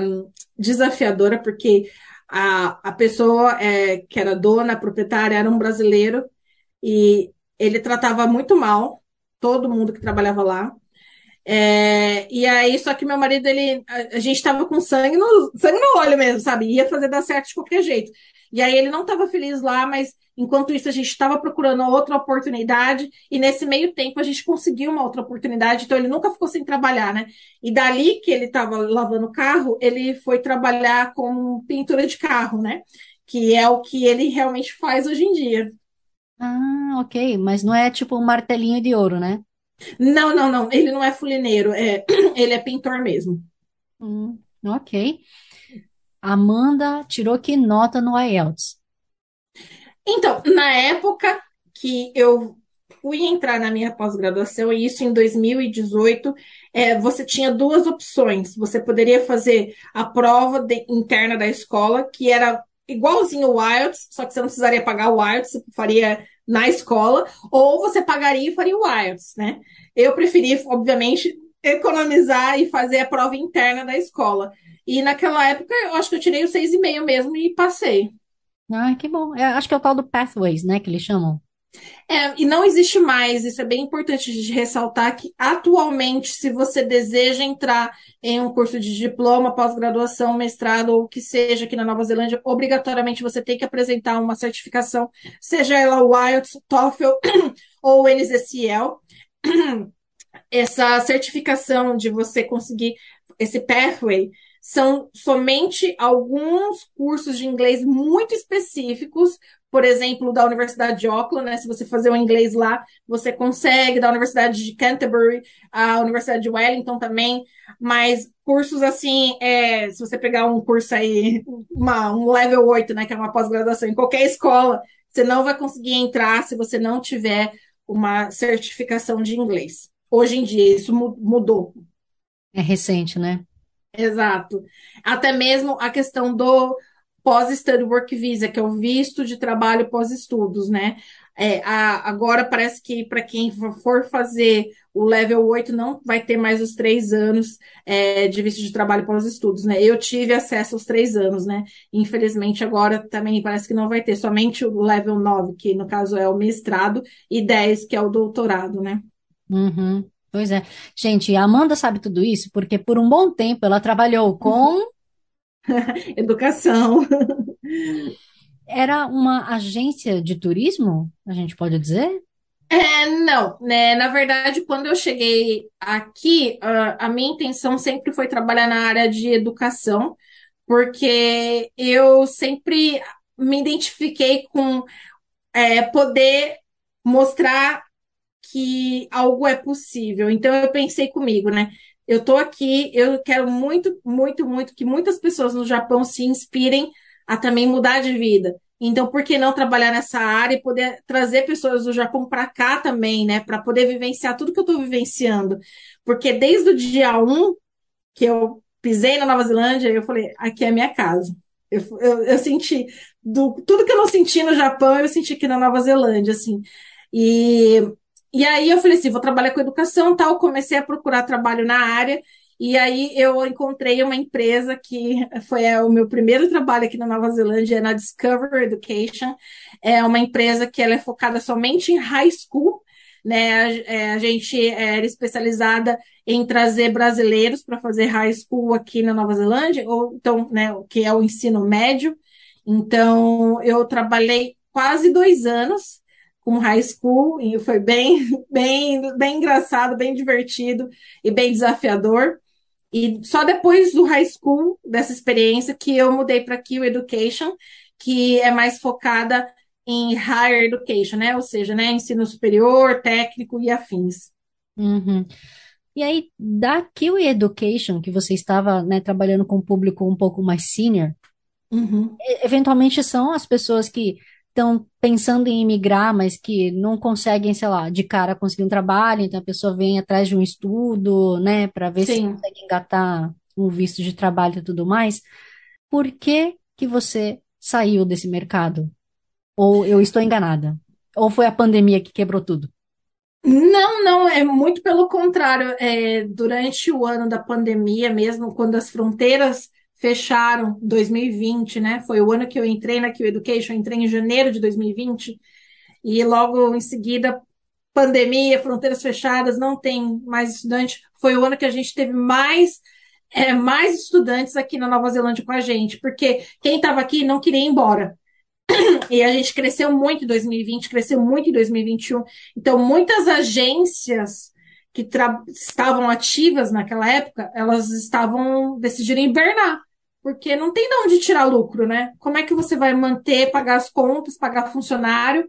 desafiadora, porque a, a pessoa é, que era dona, proprietária, era um brasileiro e ele tratava muito mal todo mundo que trabalhava lá. É, e aí, só que meu marido, ele, a, a gente estava com sangue no, sangue no olho mesmo, sabe? Ia fazer dar certo de qualquer jeito. E aí ele não estava feliz lá, mas enquanto isso a gente estava procurando outra oportunidade, e nesse meio tempo a gente conseguiu uma outra oportunidade, então ele nunca ficou sem trabalhar, né? E dali que ele estava lavando o carro, ele foi trabalhar com pintura de carro, né? Que é o que ele realmente faz hoje em dia. Ah, ok. Mas não é tipo um martelinho de ouro, né? Não, não, não. Ele não é fulineiro, é, ele é pintor mesmo. Hum, ok. Amanda tirou que nota no IELTS? Então, na época que eu fui entrar na minha pós-graduação, e isso em 2018, é, você tinha duas opções. Você poderia fazer a prova de- interna da escola, que era igualzinho o IELTS, só que você não precisaria pagar o IELTS, você faria na escola, ou você pagaria e faria o IELTS, né? Eu preferi, obviamente, economizar e fazer a prova interna da escola. E naquela época, eu acho que eu tirei o seis e meio mesmo e passei. Ah, que bom. É, acho que é o tal do Pathways, né, que eles chamam. É, e não existe mais, isso é bem importante de ressaltar que atualmente, se você deseja entrar em um curso de diploma, pós-graduação, mestrado ou o que seja aqui na Nova Zelândia, obrigatoriamente você tem que apresentar uma certificação, seja ela o IELTS, TOEFL ou NZCL. Essa certificação de você conseguir esse pathway são somente alguns cursos de inglês muito específicos, por exemplo, da Universidade de Auckland, né? Se você fazer o inglês lá, você consegue, da Universidade de Canterbury, a Universidade de Wellington também, mas cursos assim, é, se você pegar um curso aí, uma, um level 8, né, que é uma pós-graduação em qualquer escola, você não vai conseguir entrar se você não tiver uma certificação de inglês. Hoje em dia, isso mu- mudou. É recente, né? Exato. Até mesmo a questão do pós-study work visa, que é o visto de trabalho pós-estudos, né? É, a, agora parece que para quem for fazer o level 8 não vai ter mais os três anos é, de visto de trabalho para os estudos, né? Eu tive acesso aos três anos, né? Infelizmente, agora também parece que não vai ter, somente o level 9, que no caso é o mestrado, e 10, que é o doutorado, né? Uhum. Pois é. Gente, a Amanda sabe tudo isso porque por um bom tempo ela trabalhou com educação. Era uma agência de turismo, a gente pode dizer? É, não, né? Na verdade, quando eu cheguei aqui, a, a minha intenção sempre foi trabalhar na área de educação, porque eu sempre me identifiquei com é, poder mostrar que algo é possível. Então eu pensei comigo, né? Eu tô aqui, eu quero muito, muito, muito que muitas pessoas no Japão se inspirem a também mudar de vida. Então, por que não trabalhar nessa área e poder trazer pessoas do Japão para cá também, né? Para poder vivenciar tudo que eu estou vivenciando. Porque desde o dia 1 que eu pisei na Nova Zelândia, eu falei, aqui é a minha casa. Eu, eu, eu senti do, tudo que eu não senti no Japão, eu senti aqui na Nova Zelândia, assim. E, e aí eu falei assim, vou trabalhar com educação, tal. Comecei a procurar trabalho na área e aí eu encontrei uma empresa que foi é, o meu primeiro trabalho aqui na Nova Zelândia, é na Discover Education. É uma empresa que ela é focada somente em high school, né? É, a gente era especializada em trazer brasileiros para fazer high school aqui na Nova Zelândia, ou então, né, o que é o ensino médio. Então, eu trabalhei quase dois anos com high school e foi bem, bem, bem engraçado, bem divertido e bem desafiador. E só depois do high school, dessa experiência, que eu mudei para Q Education, que é mais focada em higher education, né? Ou seja, né, ensino superior, técnico e afins. Uhum. E aí, da Kiwi Education, que você estava, né, trabalhando com um público um pouco mais senior, uhum. eventualmente são as pessoas que estão pensando em imigrar, mas que não conseguem, sei lá, de cara conseguir um trabalho, então a pessoa vem atrás de um estudo, né, para ver Sim. se consegue engatar um visto de trabalho e tudo mais. Por que que você saiu desse mercado? Ou eu estou enganada? Ou foi a pandemia que quebrou tudo? Não, não, é muito pelo contrário. É, durante o ano da pandemia, mesmo quando as fronteiras fecharam 2020, né? Foi o ano que eu entrei na Q Education, entrei em janeiro de 2020, e logo em seguida, pandemia, fronteiras fechadas, não tem mais estudante. Foi o ano que a gente teve mais, é, mais estudantes aqui na Nova Zelândia com a gente, porque quem estava aqui não queria ir embora. E a gente cresceu muito em 2020, cresceu muito em 2021. Então, muitas agências que estavam ativas naquela época, elas estavam decidindo hibernar porque não tem de onde tirar lucro, né? Como é que você vai manter, pagar as contas, pagar funcionário,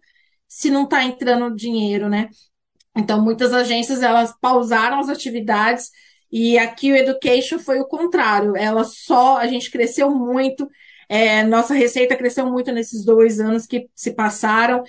se não está entrando dinheiro, né? Então, muitas agências, elas pausaram as atividades e aqui o Education foi o contrário. Ela só, a gente cresceu muito, é, nossa receita cresceu muito nesses dois anos que se passaram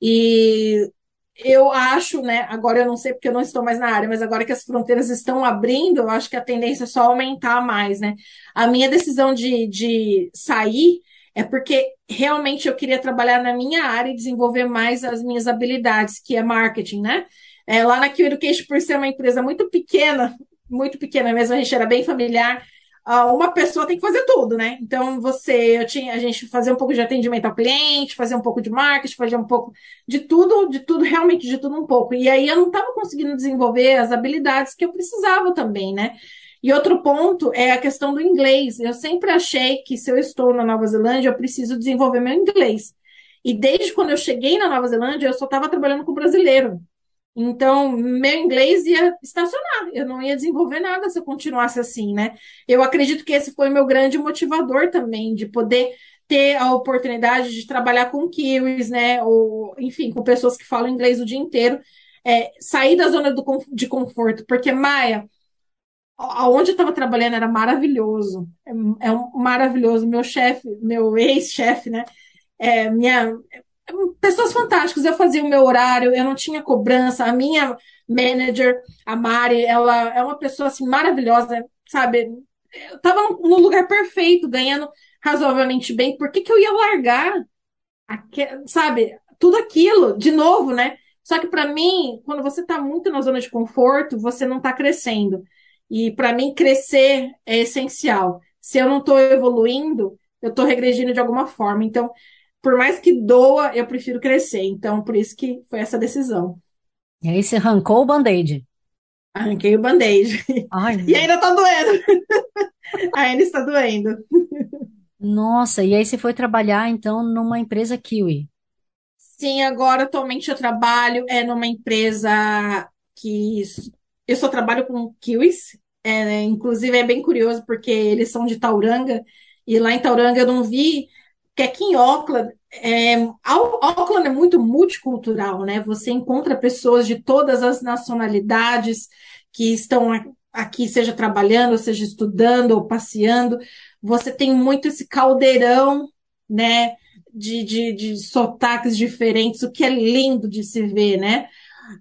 e eu acho, né? Agora eu não sei porque eu não estou mais na área, mas agora que as fronteiras estão abrindo, eu acho que a tendência é só aumentar mais, né? A minha decisão de, de sair é porque realmente eu queria trabalhar na minha área e desenvolver mais as minhas habilidades, que é marketing, né? É, lá na Q Education, por ser uma empresa muito pequena, muito pequena mesmo, a gente era bem familiar, uma pessoa tem que fazer tudo, né? Então você, eu tinha, a gente fazia um pouco de atendimento ao cliente, fazia um pouco de marketing, fazia um pouco de tudo, de tudo, realmente de tudo um pouco. E aí eu não estava conseguindo desenvolver as habilidades que eu precisava também, né? E outro ponto é a questão do inglês. Eu sempre achei que se eu estou na Nova Zelândia, eu preciso desenvolver meu inglês. E desde quando eu cheguei na Nova Zelândia, eu só estava trabalhando com brasileiro. Então, meu inglês ia estacionar, eu não ia desenvolver nada se eu continuasse assim, né? Eu acredito que esse foi o meu grande motivador também, de poder ter a oportunidade de trabalhar com kiwis, né? Ou, enfim, com pessoas que falam inglês o dia inteiro. É, sair da zona do, de conforto, porque, Maia, aonde eu estava trabalhando era maravilhoso, é, é um, maravilhoso. Meu chefe, meu ex-chefe, né? É, minha, pessoas fantásticas. Eu fazia o meu horário, eu não tinha cobrança. A minha manager, a Mari, ela é uma pessoa assim maravilhosa, sabe? Eu estava no lugar perfeito, ganhando razoavelmente bem. Por que, que eu ia largar? Sabe? tudo aquilo de novo, né? Só que para mim, quando você está muito na zona de conforto, você não está crescendo. E para mim, crescer é essencial. Se eu não estou evoluindo, eu estou regredindo de alguma forma. Então, por mais que doa, eu prefiro crescer. Então, por isso que foi essa decisão. E aí você arrancou o band-aid. Arranquei o band-aid. E ainda tá doendo. ainda está doendo. Nossa, e aí você foi trabalhar então numa empresa Kiwi? Sim, agora atualmente eu trabalho é numa empresa que eu só trabalho com kiwis. É, inclusive é bem curioso porque eles são de Tauranga e lá em Tauranga eu não vi que aqui em Auckland é, Auckland é muito multicultural, né? Você encontra pessoas de todas as nacionalidades que estão aqui, seja trabalhando, seja estudando ou passeando você tem muito esse caldeirão, né, de, de, de sotaques diferentes, o que é lindo de se ver, né?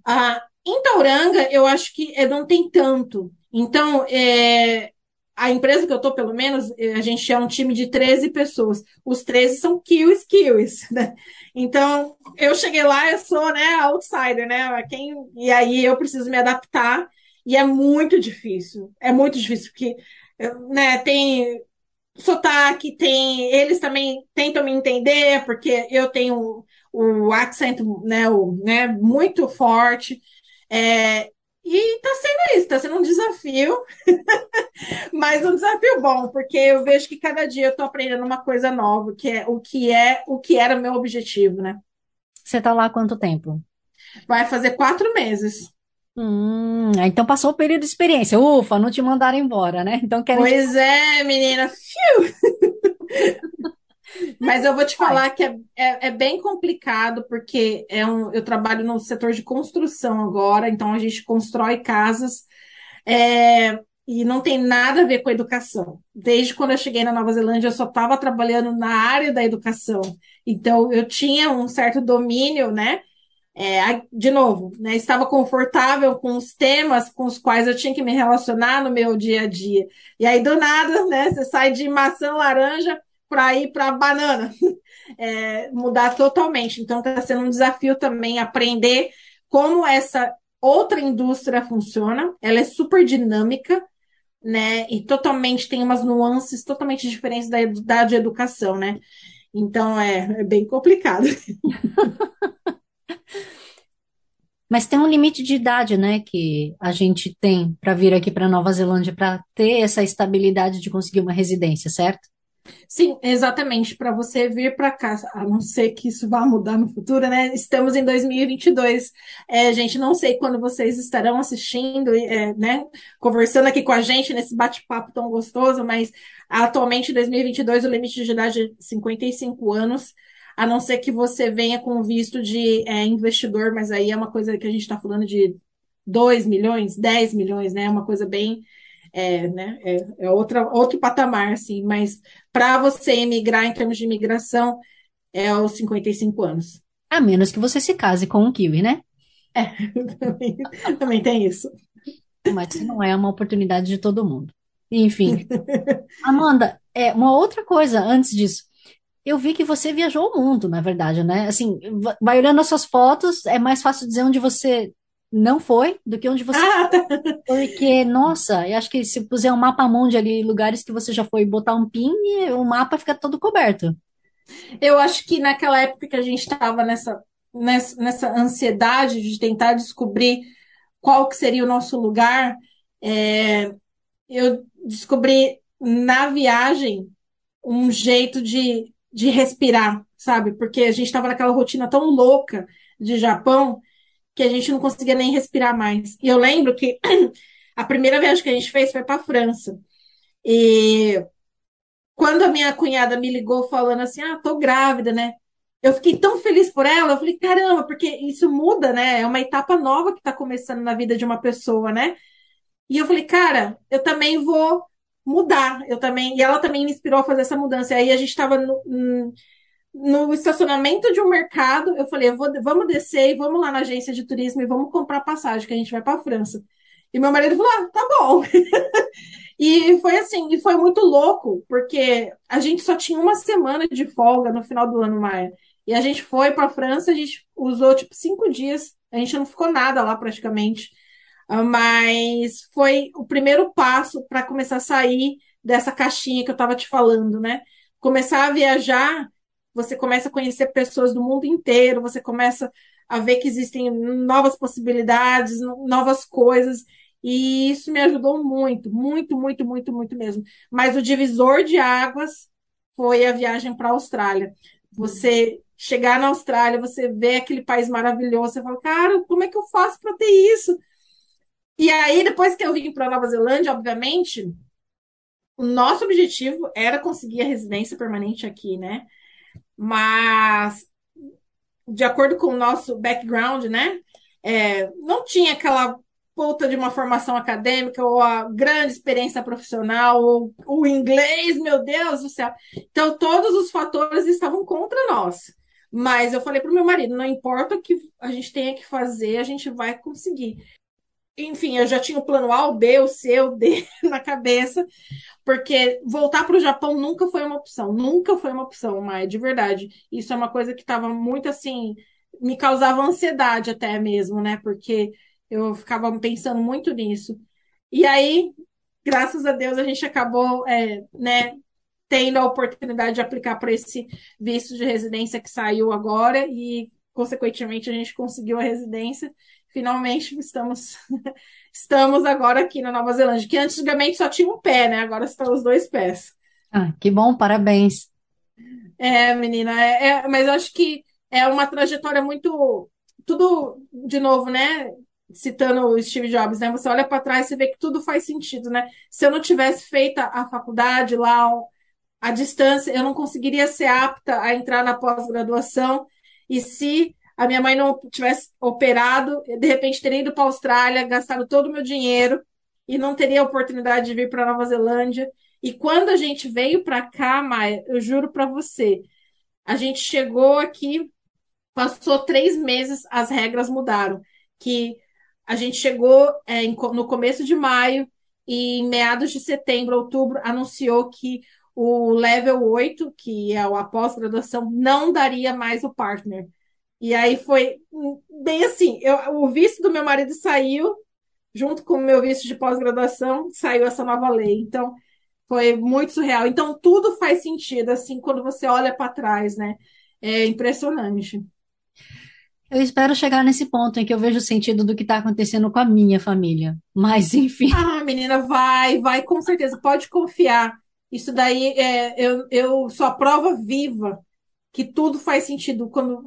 Ah, em Tauranga, eu acho que é, não tem tanto. Então, é, a empresa que eu estou, pelo menos, é, a gente é um time de 13 pessoas. Os 13 são kiwis, kiwis, né? Então, eu cheguei lá, eu sou, né, outsider, né? Quem, e aí eu preciso me adaptar. E é muito difícil. É muito difícil, porque né, tem sotaque, tem. Eles também tentam me entender, porque eu tenho o accent né, o, né, muito forte. É, e tá sendo isso, tá sendo um desafio, mas um desafio bom, porque eu vejo que cada dia eu tô aprendendo uma coisa nova, que é o que é o que era o meu objetivo, né? Você tá lá há quanto tempo? Vai fazer quatro meses. Hum, então passou o período de experiência. Ufa, não te mandaram embora, né? Então querem. Pois é, menina. Mas eu vou te falar que é, é, é, bem complicado, porque é um, eu trabalho no setor de construção agora, então a gente constrói casas é, e não tem nada a ver com a educação. Desde quando eu cheguei na Nova Zelândia, eu só estava trabalhando na área da educação. Então eu tinha um certo domínio, né? É, de novo, né, estava confortável com os temas com os quais eu tinha que me relacionar no meu dia a dia. E aí, do nada, né, você sai de maçã laranja para ir para banana, é, mudar totalmente. Então, está sendo um desafio também aprender como essa outra indústria funciona. Ela é super dinâmica, né, e totalmente tem umas nuances totalmente diferentes da, da de educação, né? Então, é, é bem complicado. Mas tem um limite de idade, né, que a gente tem para vir aqui para Nova Zelândia para ter essa estabilidade de conseguir uma residência, certo? Sim, exatamente. Para você vir para cá, a não ser que isso vá mudar no futuro, né? Estamos em 2022. É, gente, não sei quando vocês estarão assistindo, é, né? Conversando aqui com a gente nesse bate-papo tão gostoso, mas atualmente, em 2022, o limite de idade é 55 anos a não ser que você venha com visto de é, investidor, mas aí é uma coisa que a gente está falando de 2 milhões, 10 milhões, né? É uma coisa bem. É, né? é, é outra, outro patamar, assim, mas para você emigrar em termos de imigração, é aos 55 anos. A menos que você se case com um kiwi, né? É, também, também tem isso. Mas não é uma oportunidade de todo mundo. Enfim. Amanda, é, uma outra coisa antes disso eu vi que você viajou o mundo, na verdade, né? Assim, vai olhando as suas fotos, é mais fácil dizer onde você não foi do que onde você ah, tá. Porque, nossa, eu acho que se puser um mapa mundi ali, lugares que você já foi, botar um pin, o mapa fica todo coberto. Eu acho que naquela época que a gente estava nessa, nessa, nessa ansiedade de tentar descobrir qual que seria o nosso lugar, é, eu descobri na viagem um jeito de de respirar, sabe? Porque a gente estava naquela rotina tão louca de Japão que a gente não conseguia nem respirar mais. E eu lembro que a primeira viagem que a gente fez foi para a França. E quando a minha cunhada me ligou falando assim: "Ah, tô grávida, né?" Eu fiquei tão feliz por ela, eu falei: "Caramba, porque isso muda, né? É uma etapa nova que está começando na vida de uma pessoa, né?" E eu falei: "Cara, eu também vou mudar. Eu também, e ela também me inspirou a fazer essa mudança. E aí a gente estava no, estacionamento de um mercado. Eu falei, eu vou, vamos descer e vamos lá na agência de turismo e vamos comprar passagem, que a gente vai para a França. E meu marido falou: ah, tá bom. e foi assim, e foi muito louco, porque a gente só tinha uma semana de folga no final do ano, Maia. E a gente foi para a França, a gente usou tipo cinco dias, a gente não ficou nada lá praticamente. Ah, mas foi o primeiro passo para começar a sair dessa caixinha que eu estava te falando, né? Começar a viajar, você começa a conhecer pessoas do mundo inteiro, você começa a ver que existem novas possibilidades, novas coisas. E isso me ajudou muito, muito, muito, muito, muito mesmo. Mas o divisor de águas foi a viagem para a Austrália. Você chegar na Austrália, você vê aquele país maravilhoso, você fala, cara, como é que eu faço para ter isso? E aí, depois que eu vim para Nova Zelândia, obviamente, o nosso objetivo era conseguir a residência permanente aqui, né? Mas, de acordo com o nosso background, né? É, não tinha aquela puta de uma formação acadêmica ou a grande experiência profissional ou o inglês, meu Deus do céu. Então, todos os fatores estavam contra nós. Mas eu falei para o meu marido, não importa o que a gente tenha que fazer, a gente vai conseguir enfim, eu já tinha o plano A, o B, o C, o D na cabeça, porque voltar para o Japão nunca foi uma opção, nunca foi uma opção, mas de verdade. Isso é uma coisa que estava muito assim, me causava ansiedade até mesmo, né? Porque eu ficava pensando muito nisso. E aí, graças a Deus, a gente acabou, é, né, tendo a oportunidade de aplicar para esse visto de residência que saiu agora e, consequentemente, a gente conseguiu a residência finalmente estamos estamos agora aqui na Nova Zelândia, que antigamente só tinha um pé, né? Agora estão os dois pés. Ah, que bom, parabéns. É, menina, é, é, mas eu acho que é uma trajetória muito. Tudo, de novo, né? Citando o Steve Jobs, né? Você olha para trás e vê que tudo faz sentido, né? Se eu não tivesse feito a faculdade lá, a distância, eu não conseguiria ser apta a entrar na pós-graduação. E se a minha mãe não tivesse operado, de repente teria ido para a Austrália, gastado todo o meu dinheiro e não teria a oportunidade de vir para Nova Zelândia. E quando a gente veio para cá, Maia, eu juro para você, a gente chegou aqui, passou três meses, as regras mudaram. Que a gente chegou é, no começo de maio e em meados de setembro, outubro, anunciou que o level 8, que é a pós-graduação, não daria mais o partner. E aí foi bem assim, eu, o visto do meu marido saiu, junto com o meu visto de pós-graduação, saiu essa nova lei. Então, foi muito surreal. Então, tudo faz sentido, assim, quando você olha para trás, né? É impressionante. Eu espero chegar nesse ponto em que eu vejo o sentido do que está acontecendo com a minha família. Mas, enfim. Ah, menina, vai, vai, com certeza, pode confiar. Isso daí, é, eu, eu sou a prova viva que tudo faz sentido. Quando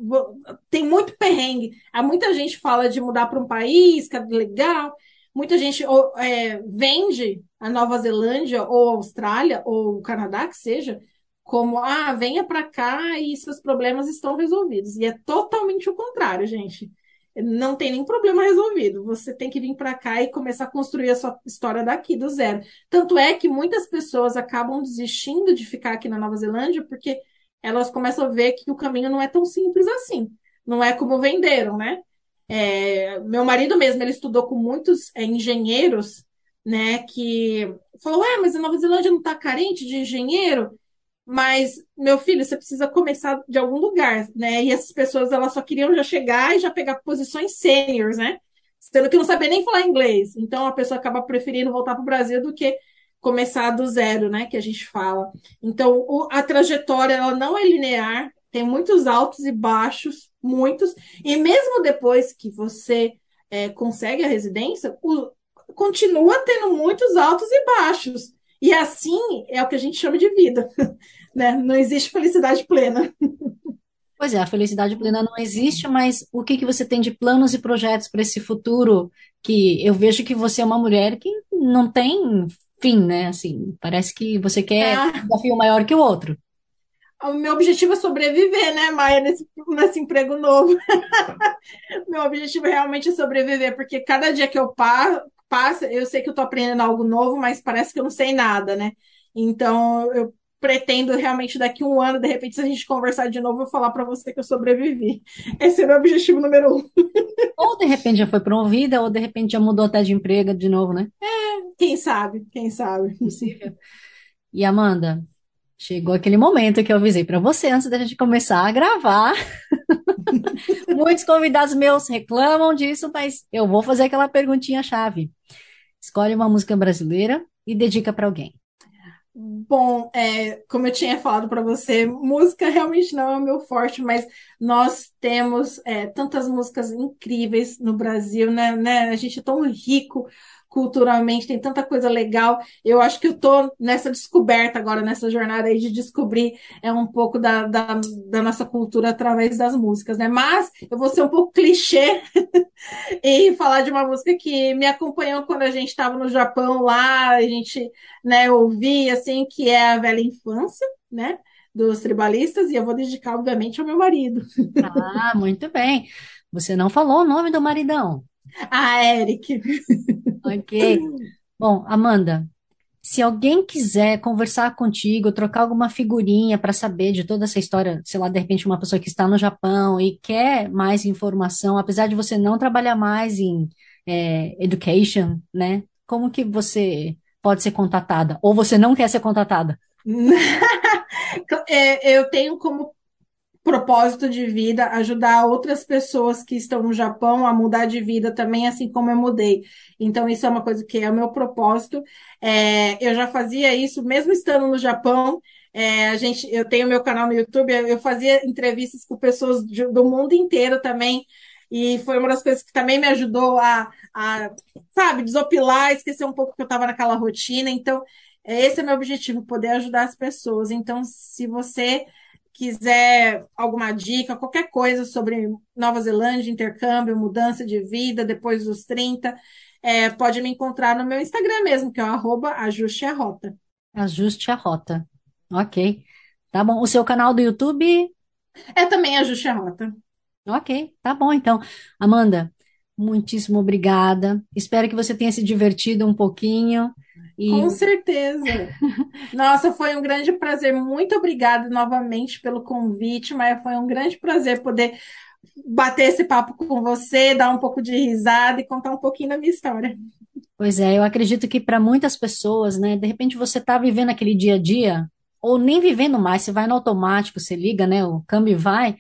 tem muito perrengue, há muita gente fala de mudar para um país, que é legal. Muita gente é, vende a Nova Zelândia ou Austrália ou Canadá, que seja, como ah, venha para cá e seus problemas estão resolvidos. E é totalmente o contrário, gente. Não tem nenhum problema resolvido. Você tem que vir para cá e começar a construir a sua história daqui do zero. Tanto é que muitas pessoas acabam desistindo de ficar aqui na Nova Zelândia porque elas começam a ver que o caminho não é tão simples assim. Não é como venderam, né? É, meu marido mesmo, ele estudou com muitos é, engenheiros, né? Que falou, é, mas a Nova Zelândia não está carente de engenheiro? Mas, meu filho, você precisa começar de algum lugar, né? E essas pessoas, elas só queriam já chegar e já pegar posições seniors, né? Sendo que não sabia nem falar inglês. Então, a pessoa acaba preferindo voltar para o Brasil do que começar do zero, né, que a gente fala. Então, o, a trajetória ela não é linear, tem muitos altos e baixos, muitos, e mesmo depois que você é, consegue a residência, o, continua tendo muitos altos e baixos. E assim é o que a gente chama de vida, né? Não existe felicidade plena. Pois é, a felicidade plena não existe, mas o que que você tem de planos e projetos para esse futuro? Que eu vejo que você é uma mulher que não tem fim, né? Assim, parece que você quer ah. um desafio maior que o outro. O meu objetivo é sobreviver, né, Maia, nesse, nesse emprego novo. meu objetivo realmente é sobreviver, porque cada dia que eu passo, eu sei que eu tô aprendendo algo novo, mas parece que eu não sei nada, né? Então, eu pretendo realmente daqui a um ano, de repente, se a gente conversar de novo, eu falar para você que eu sobrevivi. Esse é o meu objetivo número um. ou de repente já foi promovida, ou de repente já mudou até de emprego de novo, né? É, quem sabe, quem sabe. Possível. E Amanda, Chegou aquele momento que eu avisei para você antes da gente começar a gravar. Muitos convidados meus reclamam disso, mas eu vou fazer aquela perguntinha chave. Escolhe uma música brasileira e dedica para alguém. Bom, é, como eu tinha falado para você, música realmente não é o meu forte, mas nós temos é, tantas músicas incríveis no Brasil, né, né? A gente é tão rico culturalmente, tem tanta coisa legal. Eu acho que eu tô nessa descoberta agora, nessa jornada aí de descobrir é um pouco da, da, da nossa cultura através das músicas, né? Mas eu vou ser um pouco clichê e falar de uma música que me acompanhou quando a gente estava no Japão lá, a gente, né, ouvia, assim, que é a velha infância, né? Dos tribalistas, e eu vou dedicar, obviamente, ao meu marido. Ah, muito bem. Você não falou o nome do maridão. Ah, Eric. Ok. Bom, Amanda, se alguém quiser conversar contigo, trocar alguma figurinha para saber de toda essa história, sei lá, de repente uma pessoa que está no Japão e quer mais informação, apesar de você não trabalhar mais em é, education, né? Como que você pode ser contatada? Ou você não quer ser contatada? Eu tenho como propósito de vida, ajudar outras pessoas que estão no Japão a mudar de vida também, assim como eu mudei. Então, isso é uma coisa que é o meu propósito. É, eu já fazia isso, mesmo estando no Japão. É, a gente, eu tenho meu canal no YouTube, eu fazia entrevistas com pessoas do mundo inteiro também. E foi uma das coisas que também me ajudou a, a sabe, desopilar, esquecer um pouco que eu estava naquela rotina. Então, esse é meu objetivo, poder ajudar as pessoas. Então, se você quiser alguma dica, qualquer coisa sobre Nova Zelândia, intercâmbio, mudança de vida depois dos 30, é, pode me encontrar no meu Instagram mesmo, que é o arroba ajuste a rota. Ajuste a rota. Ok. Tá bom. O seu canal do YouTube? É também ajuste a rota. Ok, tá bom então. Amanda, muitíssimo obrigada. Espero que você tenha se divertido um pouquinho. E... Com certeza. Nossa, foi um grande prazer. Muito obrigada novamente pelo convite, mas foi um grande prazer poder bater esse papo com você, dar um pouco de risada e contar um pouquinho da minha história. Pois é, eu acredito que para muitas pessoas, né, de repente você está vivendo aquele dia a dia, ou nem vivendo mais, você vai no automático, você liga, né, o câmbio vai,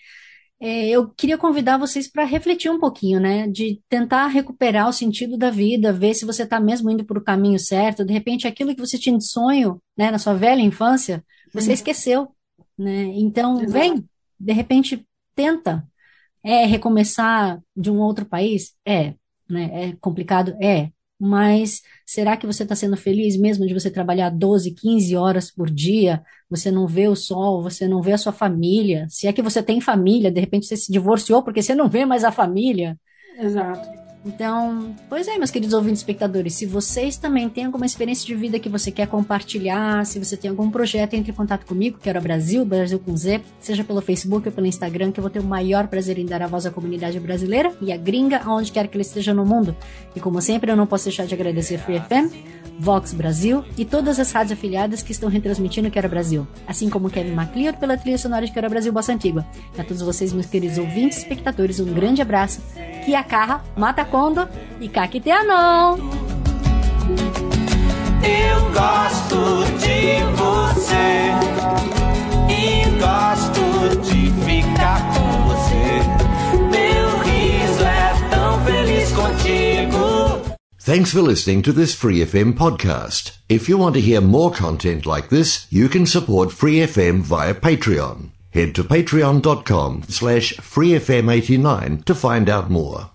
é, eu queria convidar vocês para refletir um pouquinho, né? De tentar recuperar o sentido da vida, ver se você está mesmo indo para o caminho certo. De repente, aquilo que você tinha de sonho, né, na sua velha infância, você uhum. esqueceu, né? Então, Exato. vem, de repente, tenta. É recomeçar de um outro país? É, né? É complicado? É. Mas será que você está sendo feliz mesmo de você trabalhar 12, 15 horas por dia? Você não vê o sol, você não vê a sua família. Se é que você tem família, de repente você se divorciou porque você não vê mais a família. Exato. Então, pois é, meus queridos ouvintes espectadores, se vocês também têm alguma experiência de vida que você quer compartilhar, se você tem algum projeto, entre em contato comigo, Quero Brasil, Brasil com Z, seja pelo Facebook ou pelo Instagram, que eu vou ter o maior prazer em dar a voz à comunidade brasileira e à gringa, aonde quer que ele esteja no mundo. E como sempre, eu não posso deixar de agradecer Free FM, Vox Brasil e todas as rádios afiliadas que estão retransmitindo Quero Brasil, assim como Kevin MacLeod pela trilha sonora de Quero Brasil Bossa Antigua. A todos vocês, meus queridos ouvintes e espectadores, um grande abraço. Que a carra mata Kondo e Kakiteanon! Eu gosto de você e gosto de ficar com você. Meu riso é tão feliz contigo. Thanks for listening to this Free FM podcast. If you want to hear more content like this, you can support Free FM via Patreon. Head to patreon.com slash freefm89 to find out more.